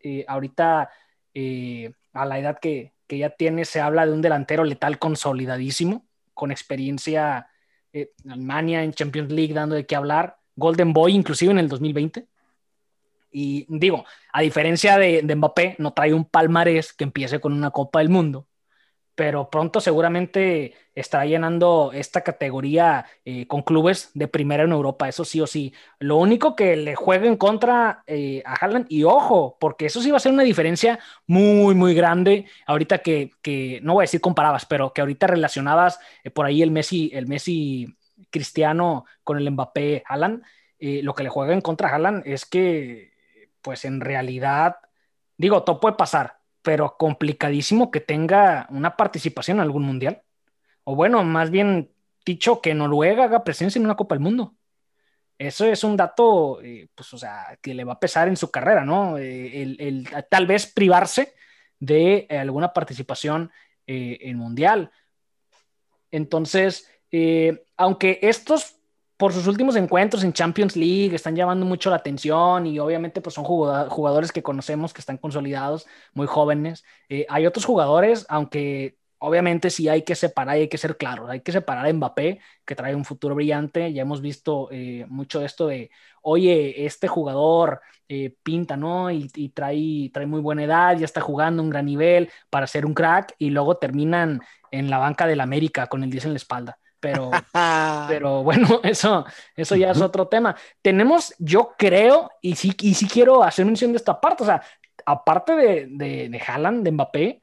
y ahorita, eh, a la edad que, que, ya tiene, se habla de un delantero letal consolidadísimo, con experiencia eh, en Alemania, en Champions League, dando de qué hablar. Golden Boy, inclusive en el 2020. Y digo, a diferencia de, de Mbappé, no trae un palmarés que empiece con una Copa del Mundo pero pronto seguramente estará llenando esta categoría eh, con clubes de primera en Europa, eso sí o sí. Lo único que le juega en contra eh, a Haaland, y ojo, porque eso sí va a ser una diferencia muy, muy grande, ahorita que, no voy a decir comparabas, pero que ahorita relacionabas eh, por ahí el Messi, el Messi cristiano con el Mbappé Haaland, lo que le juega en contra a Haaland es que, pues en realidad, digo, todo puede pasar, pero complicadísimo que tenga una participación en algún mundial. O bueno, más bien dicho, que Noruega haga presencia en una Copa del Mundo. Eso es un dato, eh, pues, o sea, que le va a pesar en su carrera, ¿no? Eh, el, tal vez privarse de eh, alguna participación en mundial. Entonces, aunque estos por sus últimos encuentros en Champions League están llamando mucho la atención y obviamente pues son jugadores que conocemos que están consolidados, muy jóvenes. Eh, hay otros jugadores, aunque obviamente sí hay que separar y hay que ser claros, hay que separar a Mbappé, que trae un futuro brillante, ya hemos visto eh, mucho esto de, oye, este jugador eh, pinta, ¿no? Y, y, trae, trae muy buena edad, ya está jugando un gran nivel para ser un crack y luego terminan en la banca del América con el 10 en la espalda pero, [laughs] pero bueno, [laughs] eso, eso ya es otro tema. Tenemos, yo creo, y sí, y sí quiero hacer mención de esta parte, o sea, aparte de, de, de Haaland, de Mbappé,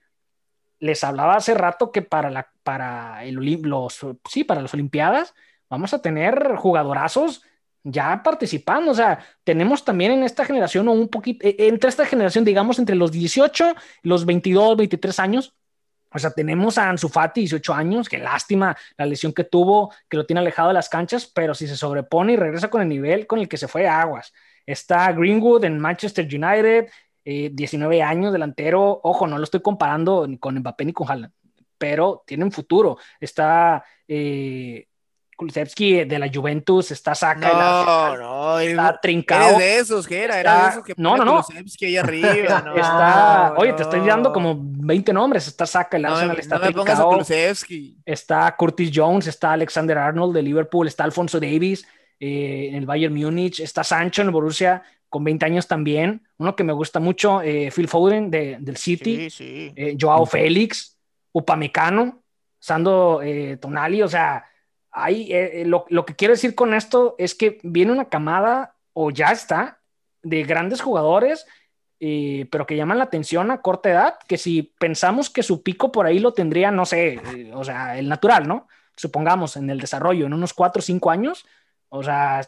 les hablaba hace rato que para, la, para, el, los, sí, para las Olimpiadas vamos a tener jugadorazos ya participando, o sea, tenemos también en esta generación o un poquito, e, entre esta generación, digamos, entre los 18 y los 22, 23 años, o sea, tenemos a Ansu Fati, 18 años, qué lástima la lesión que tuvo, que lo tiene alejado de las canchas, pero si se sobrepone y regresa con el nivel con el que se fue a Aguas. Está Greenwood en Manchester United, 19 eh, años, delantero. Ojo, no lo estoy comparando ni con Mbappé ni con Haaland, pero tiene un futuro. Está eh, Kulusevski de la Juventus está saca no, no, está trincado. de esos, que era, era de esos que no, no, no. Kulusevski ahí arriba, [laughs] no, está, oye, te estoy dando como 20 nombres, está saca el Arsenal, está no trincado. Está Curtis Jones, está Alexander Arnold de Liverpool, está Alfonso Davis eh, en el Bayern Múnich, está Sancho en el Borussia con 20 años también, uno que me gusta mucho, eh, Phil Foden de, del City, sí, sí. Eh, Joao Félix, Upamecano, Sando Tonali, o sea, eh, eh, lo, que quiero decir con esto es que viene una camada, o ya está, de grandes jugadores, eh, pero que llaman la atención a corta edad, que si pensamos que su pico por ahí lo tendría, no sé, o sea, el natural, ¿no? Supongamos en el desarrollo, en unos cuatro o cinco años, o sea,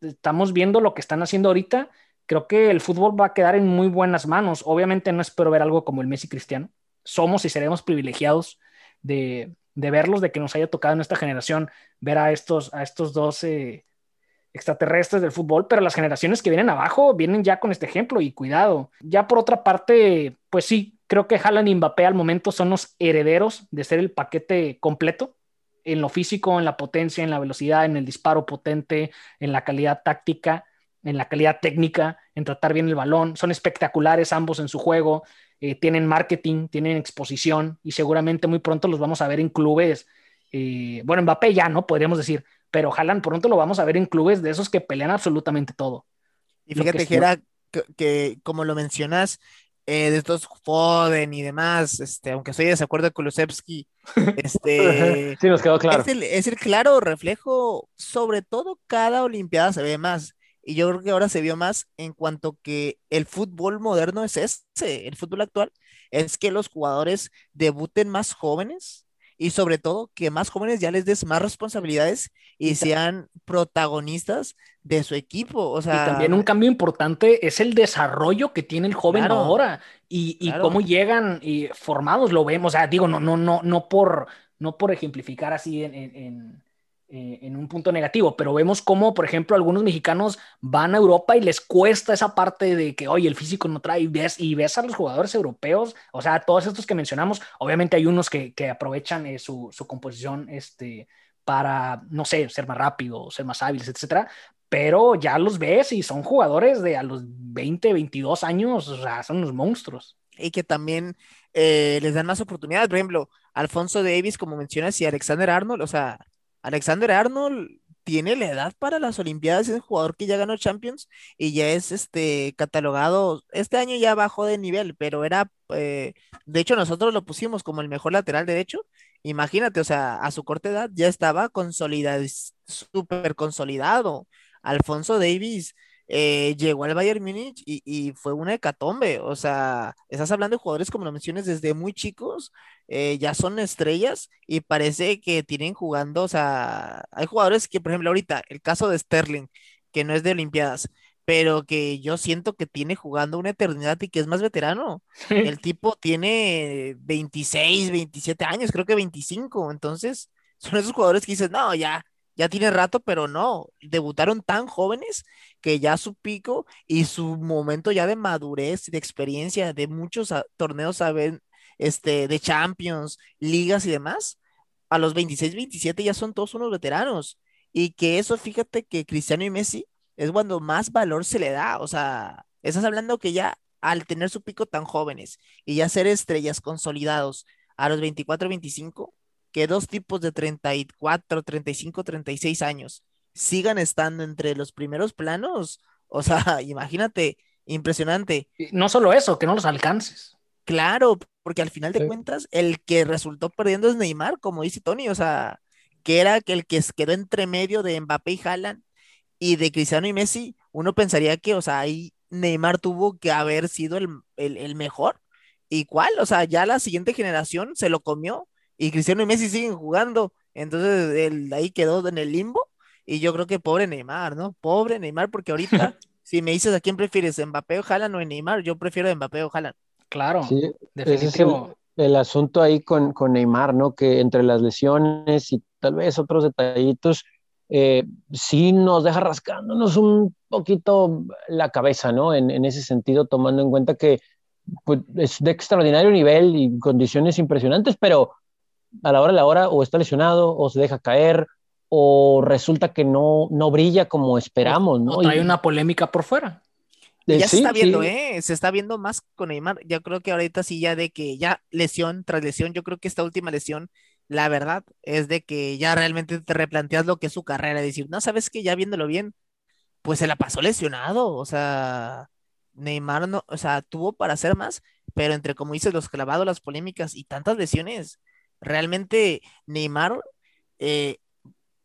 estamos viendo lo que están haciendo ahorita. Creo que el fútbol va a quedar en muy buenas manos. Obviamente no espero ver algo como el Messi Cristiano. Somos y seremos privilegiados de, de verlos, de que nos haya tocado en esta generación ver a estos, a estos dos extraterrestres del fútbol, pero las generaciones que vienen abajo vienen ya con este ejemplo y cuidado. Ya por otra parte, pues sí, creo que Haaland y Mbappé al momento son los herederos de ser el paquete completo en lo físico, en la potencia, en la velocidad, en el disparo potente, en la calidad táctica, en la calidad técnica, en tratar bien el balón. Son espectaculares ambos en su juego. Eh, tienen marketing, tienen exposición y seguramente muy pronto los vamos a ver en clubes. Eh, bueno, Mbappé ya, ¿no? Podríamos decir, pero Haaland pronto lo vamos a ver en clubes de esos que pelean absolutamente todo. Y fíjate, que, que, como lo mencionas, eh, de estos Foden y demás, este, aunque estoy de desacuerdo con Kulusevski, [laughs] este, sí, nos quedó claro. Es el, es el, claro reflejo, sobre todo cada Olimpiada se ve más. Y yo creo que ahora se vio más en cuanto que el fútbol moderno es ese, el fútbol actual, es que los jugadores debuten más jóvenes y sobre todo que más jóvenes ya les des más responsabilidades y sean protagonistas de su equipo. O sea, y también un cambio importante es el desarrollo que tiene el joven ahora y, y cómo llegan y formados, lo vemos. O sea, digo, no, no, no, no por, no por ejemplificar así en eh, en un punto negativo, pero vemos cómo, por ejemplo, algunos mexicanos van a Europa y les cuesta esa parte de que, oye, el físico no trae, y ves, y ves a los jugadores europeos, o sea, todos estos que mencionamos, obviamente hay unos que, que aprovechan eh, su, su, composición este, para, no sé, ser más rápido, ser más hábiles, etcétera, pero ya los ves y son jugadores de a los 20, 22 años, o sea, son unos monstruos. Y que también eh, les dan más oportunidades, por ejemplo, Alfonso Davis, como mencionas, y Alexander Arnold, o sea, Alexander Arnold tiene la edad para las Olimpiadas, es un jugador que ya ganó Champions y ya es este catalogado, este año ya bajó de nivel, pero era, eh, de hecho nosotros lo pusimos como el mejor lateral derecho, imagínate, o sea, a su corta edad ya estaba consolidado, súper consolidado. Alfonso Davis eh, llegó al Bayern Múnich y, fue una hecatombe. O sea, estás hablando de jugadores, como lo mencionas, desde muy chicos, eh, ya son estrellas y parece que tienen jugando, o sea, hay jugadores que, por ejemplo, ahorita, el caso de Sterling, que no es de Olimpiadas, pero que yo siento que tiene jugando una eternidad y que es más veterano. El tipo tiene 26, 27 años, creo que 25, entonces son esos jugadores que dices, no, ya ya tiene rato, pero no, debutaron tan jóvenes que ya su pico y su momento ya de madurez, de experiencia, de muchos torneos saben, este, de Champions, ligas y demás, a los 26, 27 ya son todos unos veteranos. Y que eso, fíjate que Cristiano y Messi es cuando más valor se le da. O sea, estás hablando que ya al tener su pico tan jóvenes y ya ser estrellas consolidados a los 24, 25, que dos tipos de 34, 35, 36 años sigan estando entre los primeros planos. O sea, [laughs] imagínate, impresionante. no solo eso, que no los alcances. Claro, porque al final de cuentas, el que resultó perdiendo es Neymar, como dice Tony, o sea, que era el que quedó entre medio de Mbappé y Haaland y de Cristiano y Messi. Uno pensaría que, o sea, ahí Neymar tuvo que haber sido el, el mejor. ¿Y cuál? O sea, ya la siguiente generación se lo comió y Cristiano y Messi siguen jugando. Entonces él ahí quedó en el limbo. Y yo creo que pobre Neymar, ¿no? Pobre Neymar, porque ahorita, [laughs] si me dices a quién prefieres, Mbappé o Haaland o Neymar, yo prefiero Mbappé o Haaland. Claro, sí, definitivo. el, asunto ahí con, con, Neymar, ¿no? Que entre las lesiones y tal vez otros detallitos, eh, sí nos deja rascándonos un poquito la cabeza, ¿no? En, en ese sentido, tomando en cuenta que pues, es de extraordinario nivel y condiciones impresionantes, pero a la hora de la hora o está lesionado o se deja caer o resulta que no, no brilla como esperamos, ¿no? hay una polémica por fuera. ya se está viendo, ¿eh? Se está viendo más con Neymar. Yo creo que ahorita sí, ya de que ya lesión tras lesión, yo creo que esta última lesión, la verdad, es de que ya realmente te replanteas lo que es su carrera. Decir, no, sabes que ya viéndolo bien, pues se la pasó lesionado. O sea, Neymar no, o sea, tuvo para hacer más, pero entre, como dices, los clavados, las polémicas y tantas lesiones, Realmente Neymar, eh,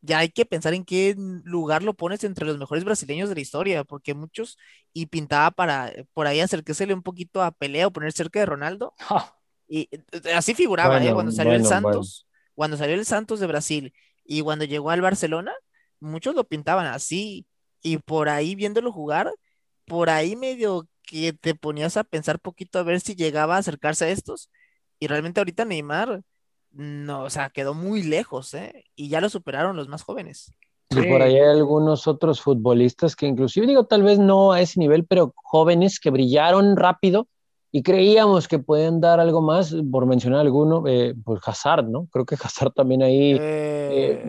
ya hay que pensar en qué lugar lo pones entre los mejores brasileños de la historia, porque muchos, y pintaba para eh, por ahí acercársele un poquito a pelea o poner cerca de Ronaldo. [laughs] Y eh, así figuraba, cuando salió el Santos, cuando salió el Santos de Brasil y cuando llegó al Barcelona, muchos lo pintaban así, y por ahí viéndolo jugar, por ahí medio que te ponías a pensar poquito a ver si llegaba a acercarse a estos, y realmente ahorita Neymar no, o sea, quedó muy lejos, ¿eh? Y ya lo superaron los más jóvenes. Y por ahí hay algunos otros futbolistas que inclusive digo, tal vez no a ese nivel, pero jóvenes que brillaron rápido y creíamos que pueden dar algo más, por mencionar alguno, eh, pues Hazard, ¿no? Creo que Hazard también ahí, eh, eh,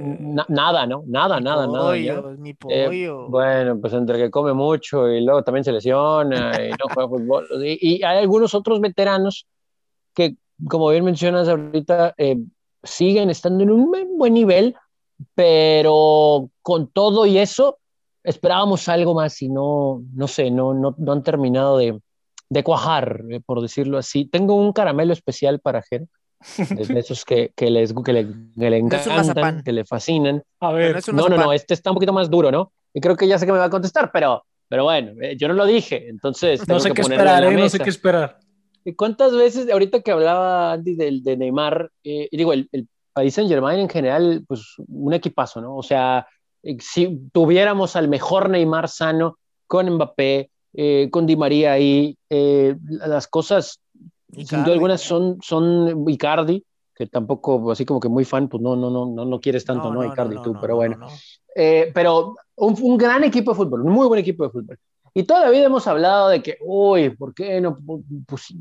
nada, ¿no? Nada, nada, nada. Mi pollo. bueno, pues entre que come mucho y luego también se lesiona y no juega fútbol. y hay algunos otros veteranos que como bien mencionas ahorita, eh, siguen estando en un buen nivel, pero con todo y eso, esperábamos algo más y no, no sé, no, no, no han terminado de, de cuajar, eh, por decirlo así. Tengo un caramelo especial para Ger, de esos que, que, les, que le, que le encantan, que le fascinan. A ver, no, no, no, este está un poquito más duro, ¿no? Y creo que ya sé que me va a contestar, pero, pero bueno, eh, yo no lo dije, entonces... No sé qué esperar, no sé qué esperar. ¿Cuántas veces, ahorita que hablaba Andy de, de Neymar, eh, digo, el, el País Saint Germain en general, pues un equipazo, ¿no? O sea, eh, si tuviéramos al mejor Neymar sano con Mbappé, eh, con Di María ahí, las cosas, sin duda alguna, son, son Icardi, que tampoco, así como que muy fan, pues no, no, no, no, no quieres tanto, ¿no? Icardi tú, pero bueno. pero un, un, gran equipo de fútbol, un muy buen equipo de fútbol. Y todavía hemos hablado de que, uy, ¿por qué no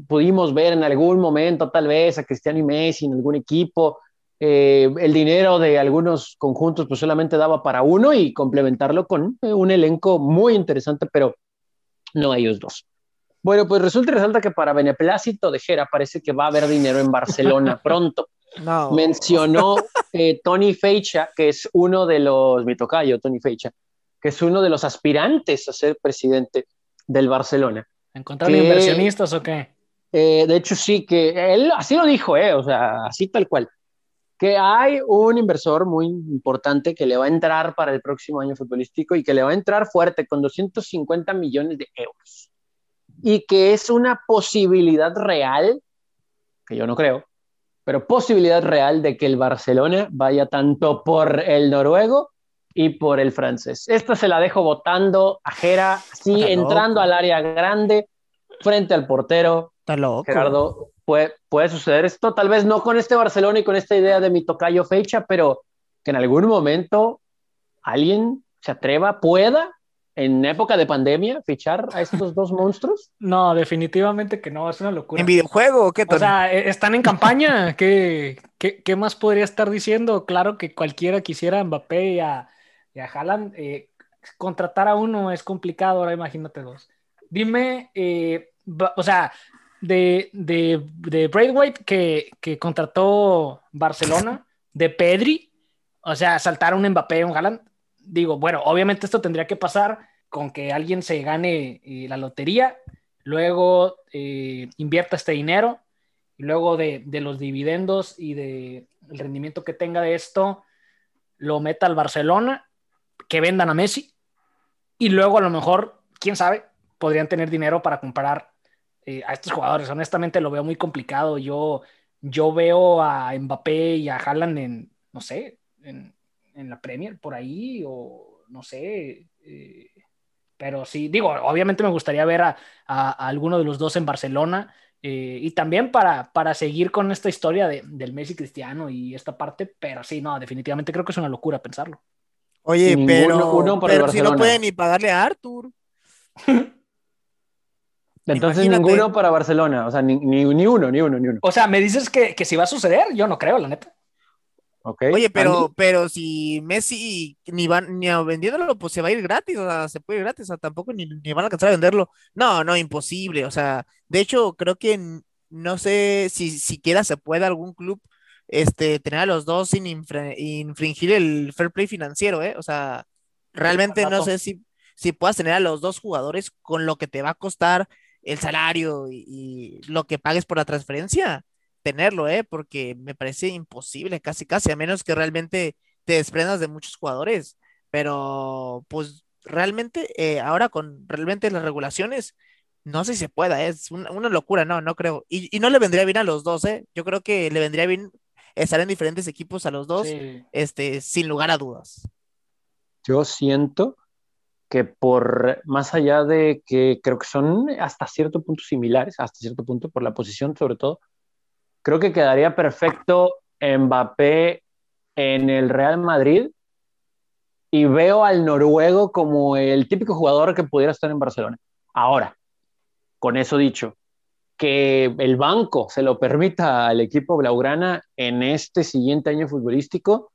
pudimos ver en algún momento tal vez a Cristiano y Messi en algún equipo? Eh, el dinero de algunos conjuntos pues solamente daba para uno y complementarlo con eh, un elenco muy interesante, pero no ellos dos. Bueno, pues resulta y resalta que para beneplácito de Jera parece que va a haber dinero en Barcelona [laughs] pronto. No. Mencionó eh, Tony Feicha, que es uno de los, mi tocayo, Tony Feicha, que es uno de los aspirantes a ser presidente del Barcelona. ¿Encontraron inversionistas o qué? Eh, de hecho, sí, que él así lo dijo, eh, o sea, así tal cual, que hay un inversor muy importante que le va a entrar para el próximo año futbolístico y que le va a entrar fuerte con 250 millones de euros. Y que es una posibilidad real, que yo no creo, pero posibilidad real de que el Barcelona vaya tanto por el noruego y por el francés. Esta se la dejo votando a Jera, así entrando al área grande, frente al portero. Está loco. Gerardo, puede, puede suceder esto, tal vez no con este Barcelona y con esta idea de mi tocayo fecha, pero que en algún momento alguien se atreva, pueda, en época de pandemia, fichar a estos dos [laughs] monstruos. No, definitivamente que no, es una locura. ¿En videojuego o qué? O sea, e, están en campaña. [laughs] ¿Qué, qué, qué más podría estar diciendo? Claro que cualquiera quisiera a Mbappé y a, y a Haaland. Eh, contratar a uno es complicado, ahora imagínate dos. Dime, eh, o sea, de, de, de Braithwaite que, que contrató Barcelona, de Pedri, o sea, saltar un Mbappé, un Haaland. Digo, bueno, obviamente esto tendría que pasar con que alguien se gane eh, la lotería, luego invierta este dinero, y luego de, de los dividendos y del el rendimiento que tenga de esto, lo meta al Barcelona, que vendan a Messi, y luego a lo mejor, quién sabe, podrían tener dinero para comprar eh, a estos jugadores. Honestamente lo veo muy complicado. Yo, yo veo a Mbappé y a Haaland en, no sé, en, en la Premier por ahí, o no sé. Eh, pero sí, digo, obviamente me gustaría ver a, a, alguno de los dos en Barcelona. Eh, y también para, para seguir con esta historia de, del Messi cristiano y esta parte, pero sí, no, definitivamente creo que es una locura pensarlo. Oye, Ninguno- pero, uno para pero el si no pueden ni pagarle a Arthur. [laughs] Entonces Imagínate. ninguno para Barcelona, o sea, ni, ni, ni uno, ni uno, ni uno. O sea, me dices que, que si va a suceder, yo no creo, la neta. ¿ok? Oye, pero, pero si Messi ni van ni a vendiéndolo, pues se va a ir gratis, o sea, se puede ir gratis, o sea, tampoco ni, ni van a alcanzar a venderlo. No, no, imposible. O sea, de hecho, creo que no sé si siquiera se puede algún club este tener a los dos sin infringir el fair play financiero, ¿eh? O sea, realmente no sé si, si puedas tener a los dos jugadores con lo que te va a costar el salario y, y lo que pagues por la transferencia tenerlo, ¿eh? Porque me parece imposible, casi, casi, a menos que realmente te desprendas de muchos jugadores. Pero, pues, realmente, eh, ahora con realmente las regulaciones, no sé si se pueda, ¿eh? es una, una locura, no, no creo. Y, y no le vendría bien a los dos, ¿eh? Yo creo que le vendría bien estar en diferentes equipos a los dos, Sí. este, sin lugar a dudas. Yo siento que por más allá de que creo que son hasta cierto punto similares, hasta cierto punto por la posición sobre todo, creo que quedaría perfecto Mbappé en el Real Madrid y veo al noruego como el típico jugador que pudiera estar en Barcelona. Ahora, con eso dicho, que el banco se lo permita al equipo Blaugrana en este siguiente año futbolístico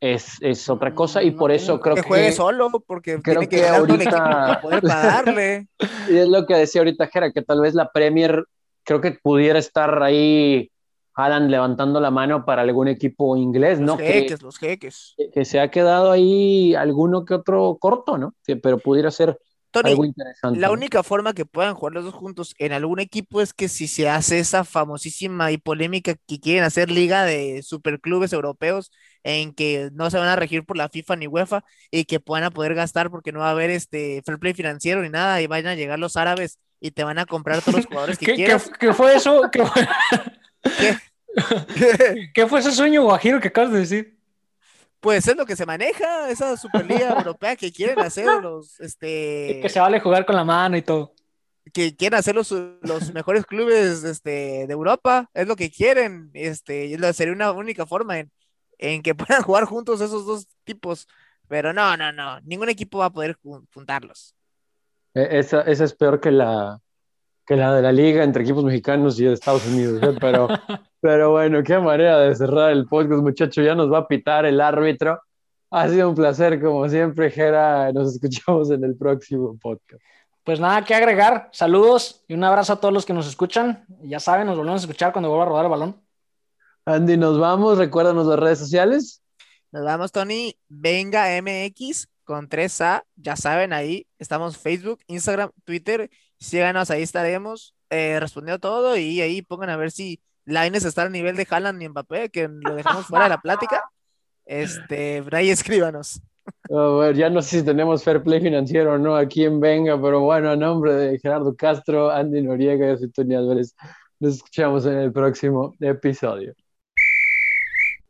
es, es otra cosa y No por eso creo que que... juegue solo, porque creo tiene que que ahorita- poder pagarle. Y [laughs] es lo que decía ahorita Jera, que tal vez la Premier creo que pudiera estar ahí Alan levantando la mano para algún equipo inglés, Los ¿no? Que, jeques, los jeques. que se ha quedado ahí alguno que otro corto, ¿no? Que- pero pudiera ser Tony, algo interesante. La única forma que puedan jugar los dos juntos en algún equipo es que si se hace esa famosísima y polémica que quieren hacer liga de superclubes europeos en que no se van a regir por la FIFA ni UEFA y que puedan a poder gastar porque no va a haber este fair play financiero ni nada y vayan a llegar los árabes y te van a comprar todos los [laughs] jugadores que ¿Qué, qué, quieras. qué fue eso? ¿Qué fue, [laughs] ¿Qué? [laughs] qué fue ese sueño guajiro que acabas de decir? Pues es lo que se maneja, esa superliga [laughs] europea que quieren hacer los este Que se vale jugar con la mano y todo. que quieren hacer los, los mejores clubes este, de Europa, es lo que quieren, este, y lo- sería una única forma en, en que [laughs] puedan jugar juntos esos dos tipos, pero no, no, no, ningún equipo va a poder jun- juntarlos. E- Esa, esa es peor que la, que la de la liga entre equipos mexicanos y de Estados Unidos, ¿eh? Pero, [laughs] pero bueno, qué manera de cerrar el podcast, muchacho. Ya nos va a pitar el árbitro. Ha sido un placer, como siempre, Jera. Nos escuchamos en el próximo podcast. Pues nada que agregar. Saludos y un abrazo a todos los que nos escuchan. Ya saben, nos volvemos a escuchar cuando vuelva a rodar el balón. Andy, nos vamos. Recuérdanos las redes sociales. Nos vamos, Tony. Venga MX con 3A. Ya saben, ahí estamos Facebook, Instagram, Twitter. Síganos, ahí estaremos eh, respondiendo todo y ahí pongan a ver si Lines está al nivel de Haaland y Mbappé, que lo dejamos fuera de la plática. [laughs] Este, ahí escríbanos. ya no sé si tenemos fair play financiero o no aquí en Venga, pero bueno, a nombre de Gerardo Castro, Andy Noriega y Tony Álvarez, nos escuchamos en el próximo episodio.